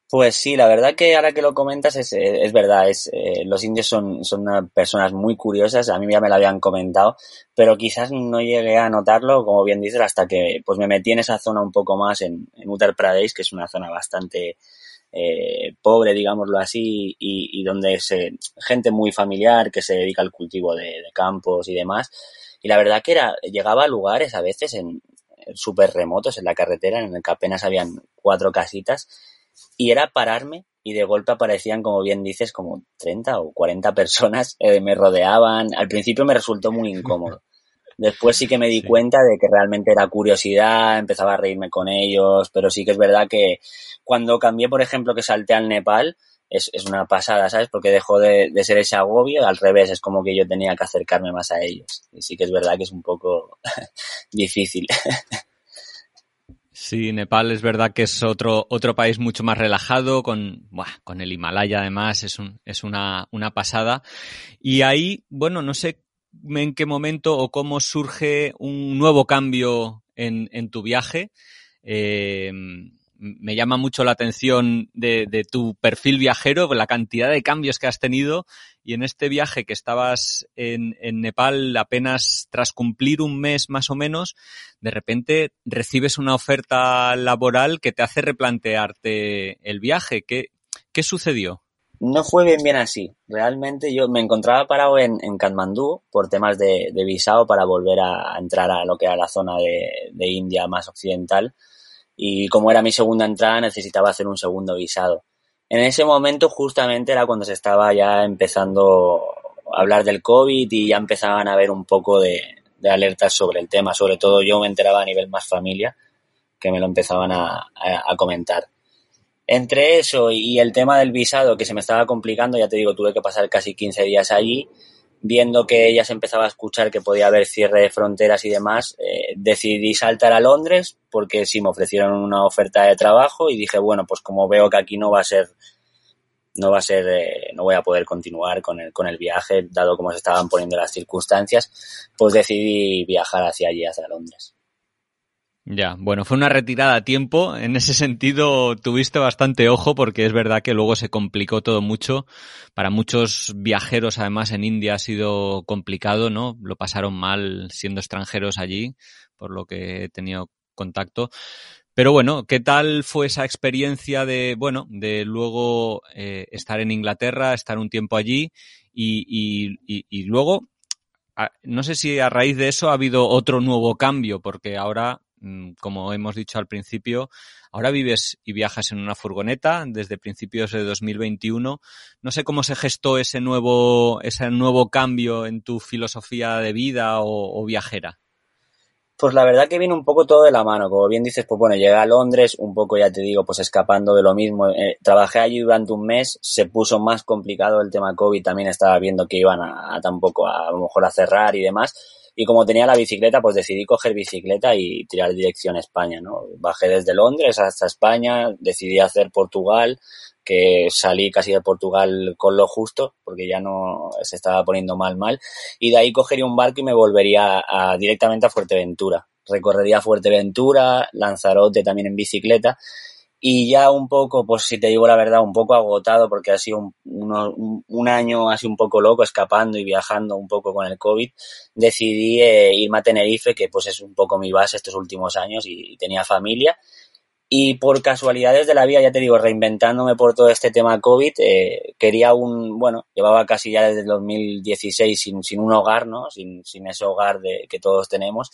Pues sí, la verdad que ahora que lo comentas es, eh, es verdad, es, eh, los indios son, son personas muy curiosas, a mí ya me lo habían comentado, pero quizás no llegué a notarlo, como bien dices, hasta que pues me metí en esa zona un poco más en, en Uttar Pradesh, que es una zona bastante eh, pobre, digámoslo así, y, donde se, gente muy familiar que se dedica al cultivo de, de campos y demás. Y la verdad que era, llegaba a lugares a veces en, súper remotos en la carretera, en el que apenas habían cuatro casitas, y era pararme y de golpe aparecían, como bien dices, como 30 o 40 personas, eh, me rodeaban. Al principio me resultó muy incómodo. Después sí que me di cuenta de que realmente era curiosidad, empezaba a reírme con ellos, pero sí que es verdad que cuando cambié, por ejemplo, que salté al Nepal, es, es una pasada, ¿sabes? Porque dejó de, de, ser ese agobio, al revés, es como que yo tenía que acercarme más a ellos. Y sí que es verdad que es un poco difícil. Sí, Nepal es verdad que es otro, otro país mucho más relajado, con, buah, con el Himalaya además, es, un, es una, una pasada. Y ahí, bueno, no sé en qué momento o cómo surge un nuevo cambio en, tu viaje. Eh, me llama mucho la atención de, tu perfil viajero, la cantidad de cambios que has tenido y en este viaje que estabas en, Nepal apenas tras cumplir un mes más o menos, de repente recibes una oferta laboral que te hace replantearte el viaje. ¿Qué, qué sucedió? No fue bien bien así. Realmente yo me encontraba parado en, en Katmandú por temas de, de, visado para volver a, entrar a lo que era la zona de, de India más occidental y como era mi segunda entrada necesitaba hacer un segundo visado. En ese momento justamente era cuando se estaba ya empezando a hablar del COVID y ya empezaban a haber un poco de, de alertas sobre el tema, sobre todo yo me enteraba a nivel más familia que me lo empezaban a, a comentar. Entre eso y el tema del visado que se me estaba complicando, ya te digo, tuve que pasar casi 15 días allí viendo que ella se empezaba a escuchar que podía haber cierre de fronteras y demás, eh, decidí saltar a Londres porque sí me ofrecieron una oferta de trabajo y dije, bueno, pues como veo que aquí no va a ser, no va a ser, eh, no voy a poder continuar con el, con el viaje, dado como se estaban poniendo las circunstancias, pues decidí viajar hacia allí, hacia Londres. Ya, bueno, fue una retirada a tiempo. En ese sentido tuviste bastante ojo porque es verdad que luego se complicó todo mucho. Para muchos viajeros, además, en India ha sido complicado, ¿no? Lo pasaron mal siendo extranjeros allí, por lo que he tenido contacto. Pero bueno, ¿qué tal fue esa experiencia de, bueno, de luego eh, estar en Inglaterra, estar un tiempo allí y, y, y, y luego, no sé si a raíz de eso ha habido otro nuevo cambio, porque ahora como hemos dicho al principio, ahora vives y viajas en una furgoneta desde principios de 2021. No sé cómo se gestó ese nuevo, ese nuevo cambio en tu filosofía de vida o, o viajera. Pues la verdad que viene un poco todo de la mano. Como bien dices, pues bueno, llegué a Londres, un poco ya te digo, pues escapando de lo mismo. Eh, trabajé allí durante un mes, se puso más complicado el tema COVID, también estaba viendo que iban a, a tampoco a, a lo mejor a cerrar y demás y como tenía la bicicleta, pues decidí coger bicicleta y tirar dirección a España, ¿no? Bajé desde Londres hasta España, decidí hacer Portugal, que salí casi de Portugal con lo justo, porque ya no se estaba poniendo mal mal, y de ahí cogería un barco y me volvería directamente a Fuerteventura. Recorrería Fuerteventura, Lanzarote también en bicicleta, y ya un poco, pues si te digo la verdad, un poco agotado porque ha sido un, un, un, año así un poco loco, escapando y viajando un poco con el COVID, decidí eh, irme a Tenerife, que pues es un poco mi base estos últimos años y, tenía familia. Y por casualidades de la vida, ya te digo, reinventándome por todo este tema COVID, eh, quería un, bueno, llevaba casi ya desde el 2016 sin, sin un hogar, ¿no? Sin, sin ese hogar de, que todos tenemos.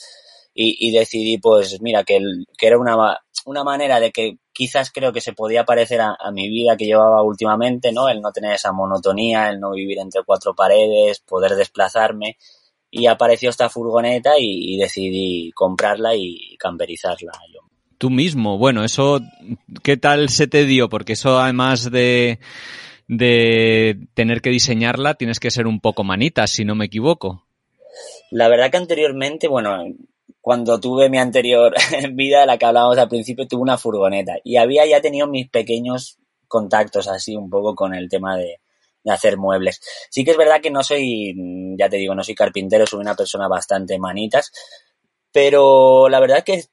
Y, y decidí, pues, mira, que, el, que era una, una manera de que quizás creo que se podía parecer a, a, mi vida que llevaba últimamente, ¿no? El no tener esa monotonía, el no vivir entre cuatro paredes, poder desplazarme. Y apareció esta furgoneta y, y decidí comprarla y camperizarla yo. Tú mismo, bueno, eso, ¿qué tal se te dio? Porque eso además de, de tener que diseñarla, tienes que ser un poco manita, si no me equivoco. La verdad que anteriormente, bueno, cuando tuve mi anterior vida, la que hablábamos al principio, tuve una furgoneta y había ya tenido mis pequeños contactos así un poco con el tema de, hacer muebles. Sí que es verdad que no soy, ya te digo, no soy carpintero, soy una persona bastante manitas, pero la verdad que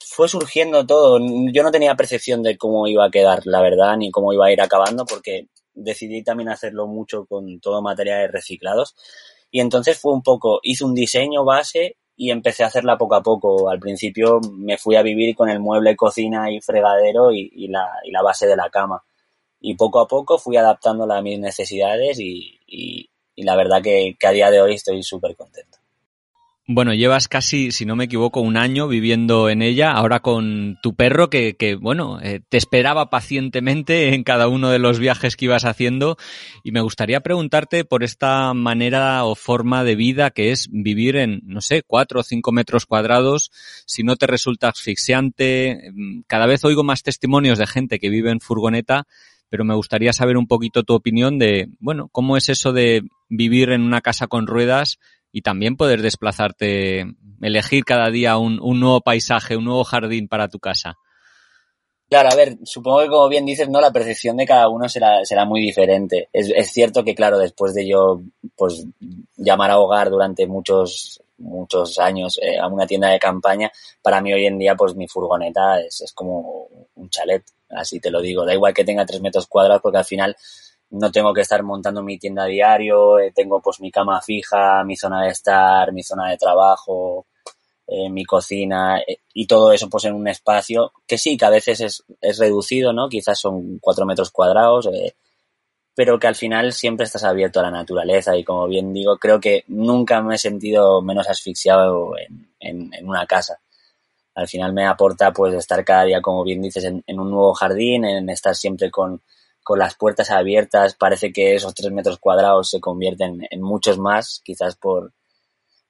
fue surgiendo todo. Yo no tenía percepción de cómo iba a quedar, la verdad, ni cómo iba a ir acabando, porque decidí también hacerlo mucho con todo materiales reciclados. Y entonces fue un poco, hice un diseño base y empecé a hacerla poco a poco. Al principio me fui a vivir con el mueble cocina y fregadero y, la, y la, base de la cama. Y poco a poco fui adaptándola a mis necesidades y, y la verdad que, que a día de hoy estoy súper contento. Bueno, llevas casi, si no me equivoco, un año viviendo en ella, ahora con tu perro que, que bueno, eh, te esperaba pacientemente en cada uno de los viajes que ibas haciendo y me gustaría preguntarte por esta manera o forma de vida que es vivir en, no sé, cuatro o cinco metros cuadrados, si no te resulta asfixiante. Cada vez oigo más testimonios de gente que vive en furgoneta pero me gustaría saber un poquito tu opinión de, bueno, cómo es eso de vivir en una casa con ruedas y también poder desplazarte, elegir cada día un, un nuevo paisaje, un nuevo jardín para tu casa. Claro, a ver, supongo que como bien dices, ¿no? La percepción de cada uno será, será muy diferente. Es, es cierto que, claro, después de yo, pues, llamar a hogar durante muchos, muchos años eh, a una tienda de campaña, para mí hoy en día, pues, mi furgoneta es, es como un chalet, así te lo digo. Da igual que tenga tres metros cuadrados, porque al final no tengo que estar montando mi tienda a diario, eh, tengo pues mi cama fija, mi zona de estar, mi zona de trabajo, eh, mi cocina eh, y todo eso pues en un espacio que sí, que a veces es, es reducido, ¿no? Quizás son cuatro metros cuadrados, pero que al final siempre estás abierto a la naturaleza y como bien digo, creo que nunca me he sentido menos asfixiado en, en, una casa. Al final me aporta pues estar cada día, como bien dices, en, en un nuevo jardín, en estar siempre con, con las puertas abiertas, parece que esos tres metros cuadrados se convierten en muchos más, quizás por,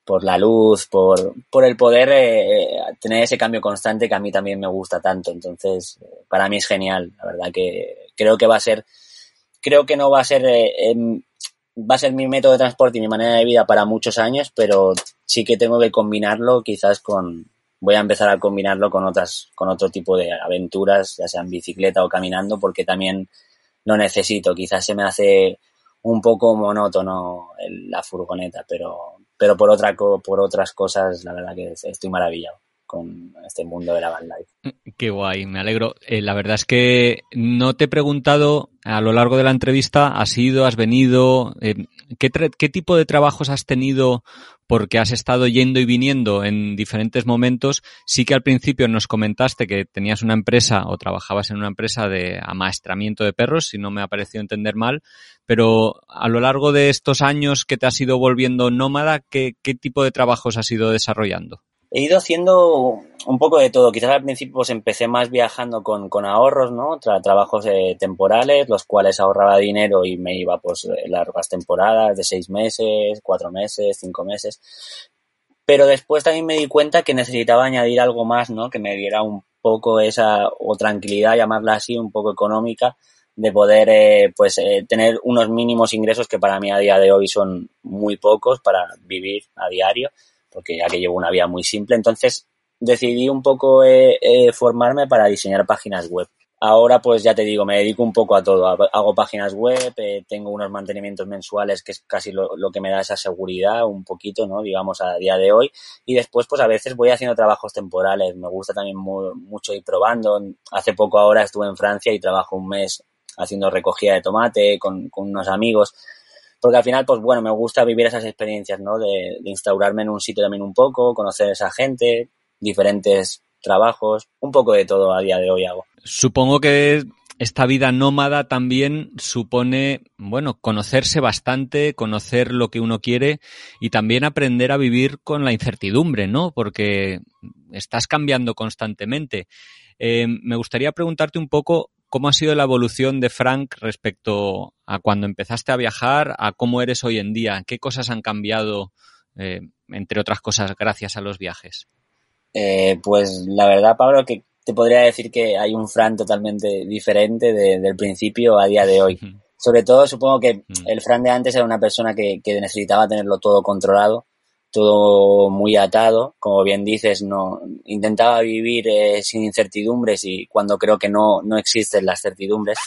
por la luz, por, por el poder eh, tener ese cambio constante que a mí también me gusta tanto. Entonces, para mí es genial, la verdad que creo que va a ser, creo que no va a ser, eh, em, va a ser mi método de transporte y mi manera de vida para muchos años, pero sí que tengo que combinarlo quizás con, voy a empezar a combinarlo con otras, con otro tipo de aventuras, ya sea en bicicleta o caminando, porque también lo necesito. Quizás se me hace un poco monótono la furgoneta, pero, pero por, otra, por otras cosas, la verdad que estoy maravillado con este mundo de la van life. Mm, qué guay, me alegro. Eh, la verdad es que no te he preguntado a lo largo de la entrevista, ¿has ido, has venido? Eh, ¿qué, ¿Qué tipo de trabajos has tenido porque has estado yendo y viniendo en diferentes momentos. Sí que al principio nos comentaste que tenías una empresa o trabajabas en una empresa de amaestramiento de perros, si no me ha parecido entender mal, pero a lo largo de estos años que te has ido volviendo nómada, ¿qué, qué tipo de trabajos has ido desarrollando? He ido haciendo un poco de todo. Quizás al principio pues, empecé más viajando con, con ahorros, ¿no? trabajos eh, temporales, los cuales ahorraba dinero y me iba pues eh, largas temporadas de seis meses, cuatro meses, cinco meses. Pero después también me di cuenta que necesitaba añadir algo más, ¿no? Que me diera un poco esa, o tranquilidad, llamarla así, un poco económica, de poder eh, pues tener unos mínimos ingresos que para mí a día de hoy son muy pocos para vivir a diario porque ya que llevo una vida muy simple, entonces decidí un poco eh, eh, formarme para diseñar páginas web. Ahora pues ya te digo, me dedico un poco a todo. Hago páginas web, eh, tengo unos mantenimientos mensuales que es casi lo, que me da esa seguridad un poquito, ¿no? Digamos a día de hoy. Y después pues a veces voy haciendo trabajos temporales. Me gusta también mucho ir probando. Hace poco ahora estuve en Francia y trabajo un mes haciendo recogida de tomate con, con unos amigos porque al final, pues bueno, me gusta vivir esas experiencias, ¿no? De, instaurarme en un sitio también un poco, conocer a esa gente, diferentes trabajos, un poco de todo a día de hoy hago. Supongo que esta vida nómada también supone, bueno, conocerse bastante, conocer lo que uno quiere y también aprender a vivir con la incertidumbre, ¿no? Porque estás cambiando constantemente. Eh, me gustaría preguntarte un poco ¿Cómo ha sido la evolución de Frank respecto a cuando empezaste a viajar, a cómo eres hoy en día? ¿Qué cosas han cambiado, eh, entre otras cosas, gracias a los viajes? Eh, pues la verdad, Pablo, que te podría decir que hay un Frank totalmente diferente del principio a día de hoy. Sobre todo, supongo que el Frank de antes era una persona que necesitaba tenerlo todo controlado todo muy atado, como bien dices, no intentaba vivir eh, sin incertidumbres y cuando creo que no, no existen las certidumbres,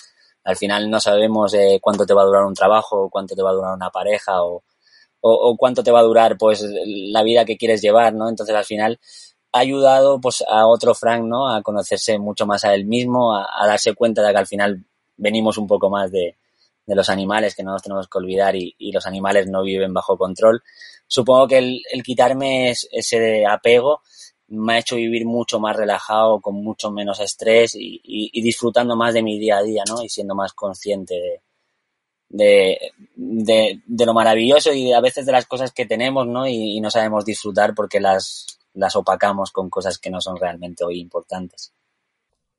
Al final no sabemos eh, cuánto te va a durar un trabajo, cuánto te va a durar una pareja o, o, cuánto te va a durar pues la vida que quieres llevar, ¿no? Entonces al final ha ayudado pues a otro Frank, ¿no? A conocerse mucho más a él mismo, a, darse cuenta de que al final venimos un poco más de, de los animales que no nos tenemos que olvidar y, y, los animales no viven bajo control. Supongo que el, quitarme ese apego me ha hecho vivir mucho más relajado, con mucho menos estrés y, disfrutando más de mi día a día, ¿no? Y siendo más consciente de, lo maravilloso y a veces de las cosas que tenemos, ¿no? Y, y, no sabemos disfrutar porque las, las opacamos con cosas que no son realmente hoy importantes.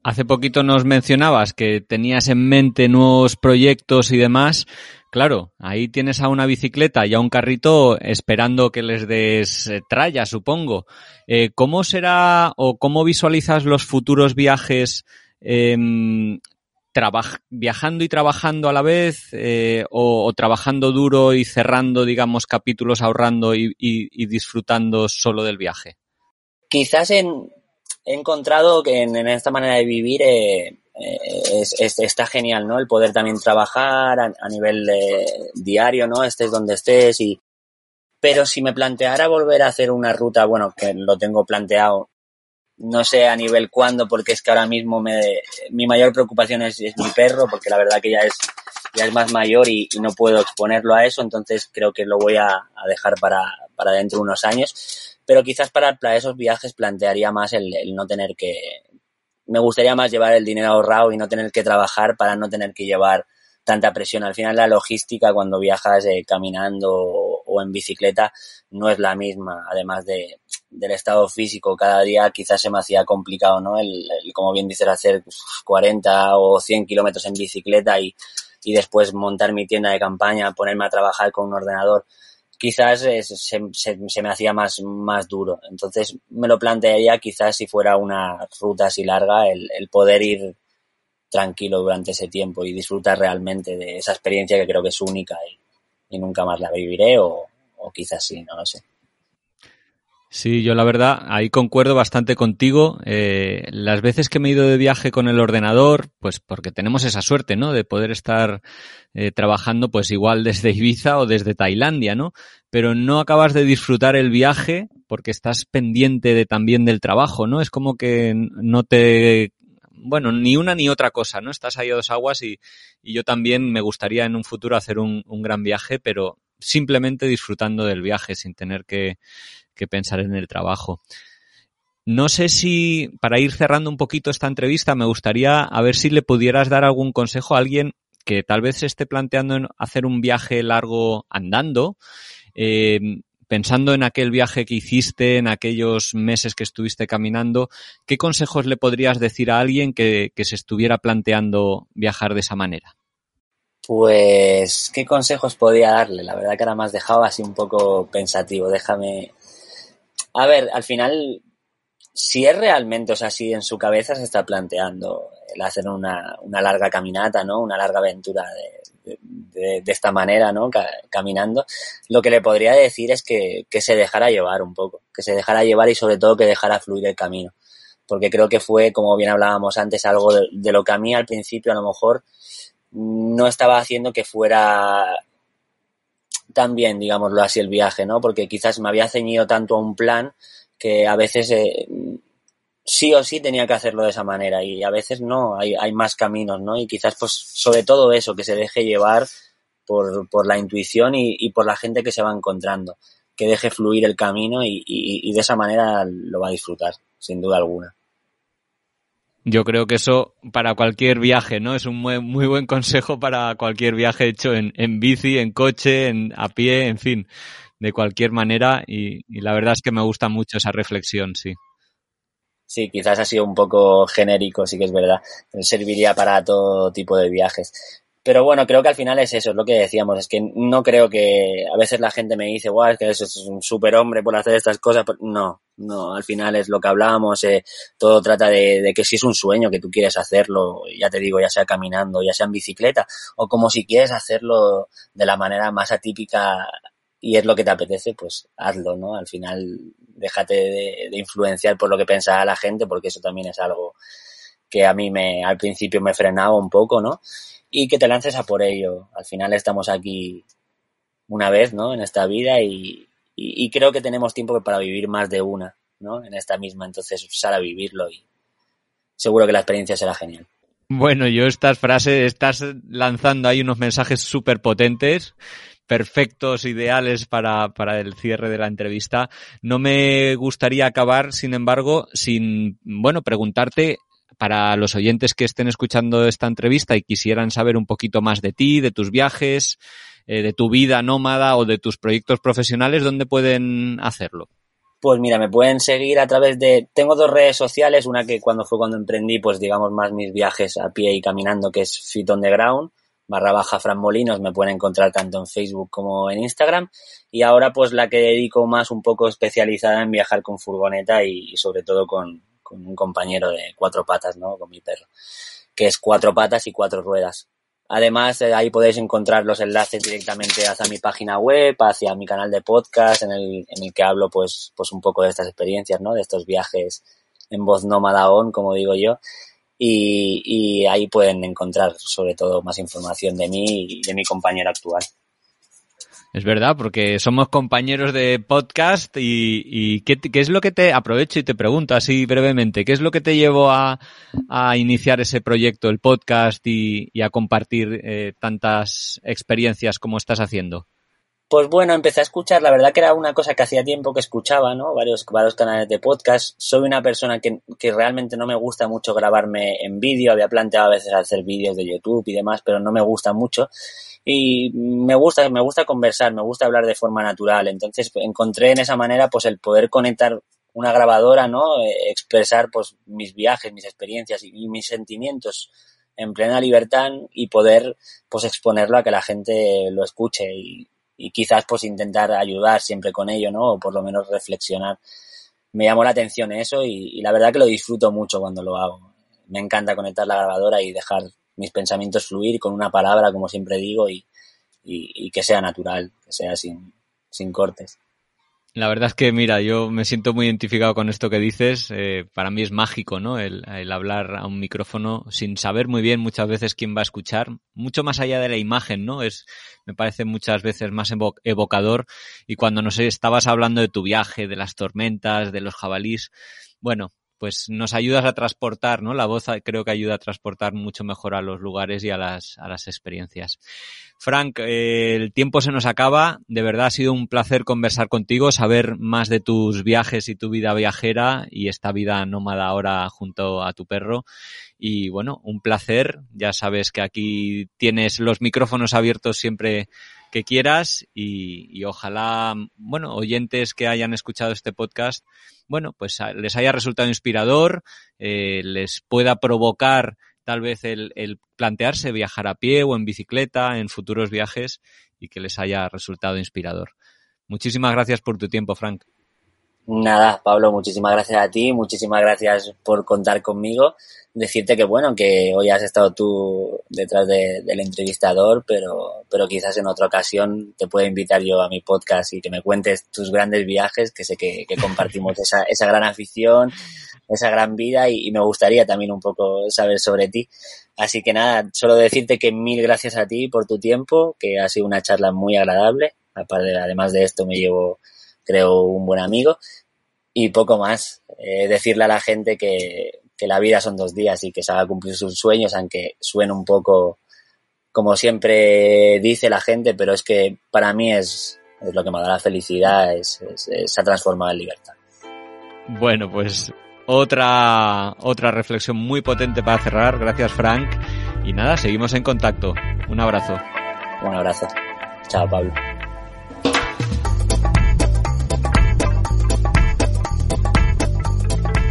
Hace poquito nos mencionabas que tenías en mente nuevos proyectos y demás. Claro, ahí tienes a una bicicleta y a un carrito esperando que les des eh, tralla, supongo. Eh, ¿Cómo será o cómo visualizas los futuros viajes eh, viajando y trabajando a la vez eh, o, trabajando duro y cerrando, digamos, capítulos ahorrando y, y, y disfrutando solo del viaje? Quizás en, he encontrado que en, en esta manera de vivir eh, es, es, está genial, ¿no? El poder también trabajar a, a nivel de, diario, ¿no? Estés donde estés y... Pero si me planteara volver a hacer una ruta, bueno, que lo tengo planteado, no sé a nivel cuándo, porque es que ahora mismo me, mi mayor preocupación es, es mi perro, porque la verdad que ya es, ya es más mayor y, y, no puedo exponerlo a eso, entonces creo que lo voy a, a dejar para, para dentro de unos años. Pero quizás para, para esos viajes plantearía más el, el no tener que, me gustaría más llevar el dinero ahorrado y no tener que trabajar para no tener que llevar tanta presión. Al final la logística cuando viajas eh, caminando o, en bicicleta no es la misma, además de, del estado físico. Cada día quizás se me hacía complicado, ¿no? El, el como bien dices, hacer 40 o 100 kilómetros en bicicleta y, y después montar mi tienda de campaña, ponerme a trabajar con un ordenador quizás se, se, se, me hacía más, más duro. Entonces me lo plantearía quizás si fuera una ruta así larga, el, el poder ir tranquilo durante ese tiempo y disfrutar realmente de esa experiencia que creo que es única y, y nunca más la viviré o, o quizás sí, no lo sé. Sí, yo la verdad, ahí concuerdo bastante contigo. Eh, las veces que me he ido de viaje con el ordenador, pues porque tenemos esa suerte, ¿no? De poder estar eh, trabajando pues igual desde Ibiza o desde Tailandia, ¿no? Pero no acabas de disfrutar el viaje porque estás pendiente de, también del trabajo, ¿no? Es como que no te bueno, ni una ni otra cosa, ¿no? Estás ahí a dos aguas y, yo también me gustaría en un futuro hacer un gran viaje, pero simplemente disfrutando del viaje sin tener que, que pensar en el trabajo. No sé si, para ir cerrando un poquito esta entrevista, me gustaría a ver si le pudieras dar algún consejo a alguien que tal vez se esté planteando hacer un viaje largo andando, eh, pensando en aquel viaje que hiciste, en aquellos meses que estuviste caminando, ¿qué consejos le podrías decir a alguien que, que se estuviera planteando viajar de esa manera? Pues, ¿qué consejos podría darle? La verdad que ahora me has dejado así un poco pensativo. Déjame, a ver, al final, si es realmente, o sea, si en su cabeza se está planteando el hacer una, una larga caminata, ¿no? Una larga aventura de, de, esta manera, ¿no? caminando, lo que le podría decir es que, que se dejara llevar un poco, que se dejara llevar y sobre todo que dejara fluir el camino. Porque creo que fue, como bien hablábamos antes, algo de lo que a mí al principio a lo mejor no estaba haciendo que fuera también, digámoslo así, el viaje, ¿no? Porque quizás me había ceñido tanto a un plan que a veces eh, sí o sí tenía que hacerlo de esa manera y a veces no, hay, hay más caminos, ¿no? Y quizás, pues, sobre todo eso, que se deje llevar por, por la intuición y, y por la gente que se va encontrando, que deje fluir el camino y, y, y de esa manera lo va a disfrutar, sin duda alguna. Yo creo que eso para cualquier viaje, ¿no? Es un muy, muy buen consejo para cualquier viaje hecho en, en bici, en coche, en, a pie, en fin, de cualquier manera. Y, y, la verdad es que me gusta mucho esa reflexión, sí. Sí, quizás ha sido un poco genérico, sí que es verdad. Serviría para todo tipo de viajes. Pero bueno, creo que al final es eso, es lo que decíamos, es que no creo que a veces la gente me dice, guau, es que eso es un superhombre por hacer estas cosas. No, no, al final es lo que hablábamos, eh, todo trata de, de, que si es un sueño que tú quieres hacerlo, ya te digo, ya sea caminando, ya sea en bicicleta, o como si quieres hacerlo de la manera más atípica y es lo que te apetece, pues hazlo, ¿no? Al final déjate de, de influenciar por lo que piensa la gente, porque eso también es algo que a mí me, al principio me frenaba un poco, ¿no? Y que te lances a por ello. Al final estamos aquí una vez, ¿no? En esta vida y, creo que tenemos tiempo para vivir más de una, ¿no? En esta misma, entonces sal a vivirlo y seguro que la experiencia será genial. Bueno, yo estas frases, estás lanzando ahí unos mensajes súper potentes, perfectos, ideales para, para el cierre de la entrevista. No me gustaría acabar, sin embargo, sin, bueno, preguntarte para los oyentes que estén escuchando esta entrevista y quisieran saber un poquito más de ti, de tus viajes, eh, de tu vida nómada o de tus proyectos profesionales, ¿dónde pueden hacerlo? Pues mira, me pueden seguir a través de... Tengo dos redes sociales, una que cuando fue cuando emprendí, pues digamos más mis viajes a pie y caminando, que es Fit on the Ground, barra baja Fran Molinos, me pueden encontrar tanto en Facebook como en Instagram. Y ahora pues la que dedico más un poco especializada en viajar con furgoneta y, sobre todo con, con un compañero de cuatro patas, ¿no? Con mi perro, que es cuatro patas y cuatro ruedas. Además, eh, ahí podéis encontrar los enlaces directamente hacia mi página web, hacia mi canal de podcast, en el, en el que hablo pues, pues un poco de estas experiencias, ¿no? De estos viajes en voz nómada on, como digo yo. Y, y ahí pueden encontrar sobre todo más información de mí y de mi compañero actual. Es verdad, porque somos compañeros de podcast y, y ¿qué, ¿qué, es lo que te aprovecho y te pregunto así brevemente, ¿qué es lo que te llevó a, a iniciar ese proyecto, el podcast y, y a compartir eh, tantas experiencias como estás haciendo? Pues bueno, empecé a escuchar, la verdad que era una cosa que hacía tiempo que escuchaba, ¿no? Varios, varios canales de podcast. Soy una persona que, que realmente no me gusta mucho grabarme en vídeo, había planteado a veces hacer vídeos de YouTube y demás, pero no me gusta mucho y me gusta, me gusta conversar, me gusta hablar de forma natural. Entonces encontré en esa manera pues el poder conectar una grabadora, ¿no? Eh, expresar pues mis viajes, mis experiencias y, mis sentimientos en plena libertad y poder pues exponerlo a que la gente lo escuche y, y quizás pues intentar ayudar siempre con ello, ¿no? O por lo menos reflexionar. Me llamó la atención eso y, y la verdad que lo disfruto mucho cuando lo hago. Me encanta conectar la grabadora y dejar mis pensamientos fluir con una palabra, como siempre digo, y, y, que sea natural, que sea sin, sin cortes. La verdad es que, mira, yo me siento muy identificado con esto que dices. Eh, para mí es mágico, ¿no? El, hablar a un micrófono sin saber muy bien muchas veces quién va a escuchar. Mucho más allá de la imagen, ¿no? Es, me parece muchas veces más evocador. Y cuando, no sé, estabas hablando de tu viaje, de las tormentas, de los jabalís, bueno, pues nos ayudas a transportar, ¿no? La voz creo que ayuda a transportar mucho mejor a los lugares y a las, a las experiencias. Frank, eh, el tiempo se nos acaba. De verdad ha sido un placer conversar contigo, saber más de tus viajes y tu vida viajera y esta vida nómada ahora junto a tu perro. Y bueno, un placer. Ya sabes que aquí tienes los micrófonos abiertos siempre que quieras y, y, ojalá, bueno, oyentes que hayan escuchado este podcast, bueno, pues les haya resultado inspirador, eh, les pueda provocar tal vez el, el, plantearse viajar a pie o en bicicleta en futuros viajes y que les haya resultado inspirador. Muchísimas gracias por tu tiempo, Frank. Nada, Pablo, muchísimas gracias a ti, muchísimas gracias por contar conmigo. Decirte que bueno, que hoy has estado tú detrás de, del entrevistador, pero, pero quizás en otra ocasión te pueda invitar yo a mi podcast y que me cuentes tus grandes viajes, que sé que, que compartimos esa, esa gran afición, esa gran vida y, y me gustaría también un poco saber sobre ti. Así que nada, solo decirte que mil gracias a ti por tu tiempo, que ha sido una charla muy agradable. Aparte, además de esto me llevo creo, un buen amigo. Y poco más, eh, decirle a la gente que, que la vida son dos días y que se haga cumplir sus sueños, aunque suene un poco como siempre dice la gente, pero es que para mí es, es lo que me da la felicidad, es, es, es, se ha transformado en libertad. Bueno, pues otra, otra reflexión muy potente para cerrar. Gracias, Frank. Y nada, seguimos en contacto. Un abrazo. Un abrazo. Chao, Pablo.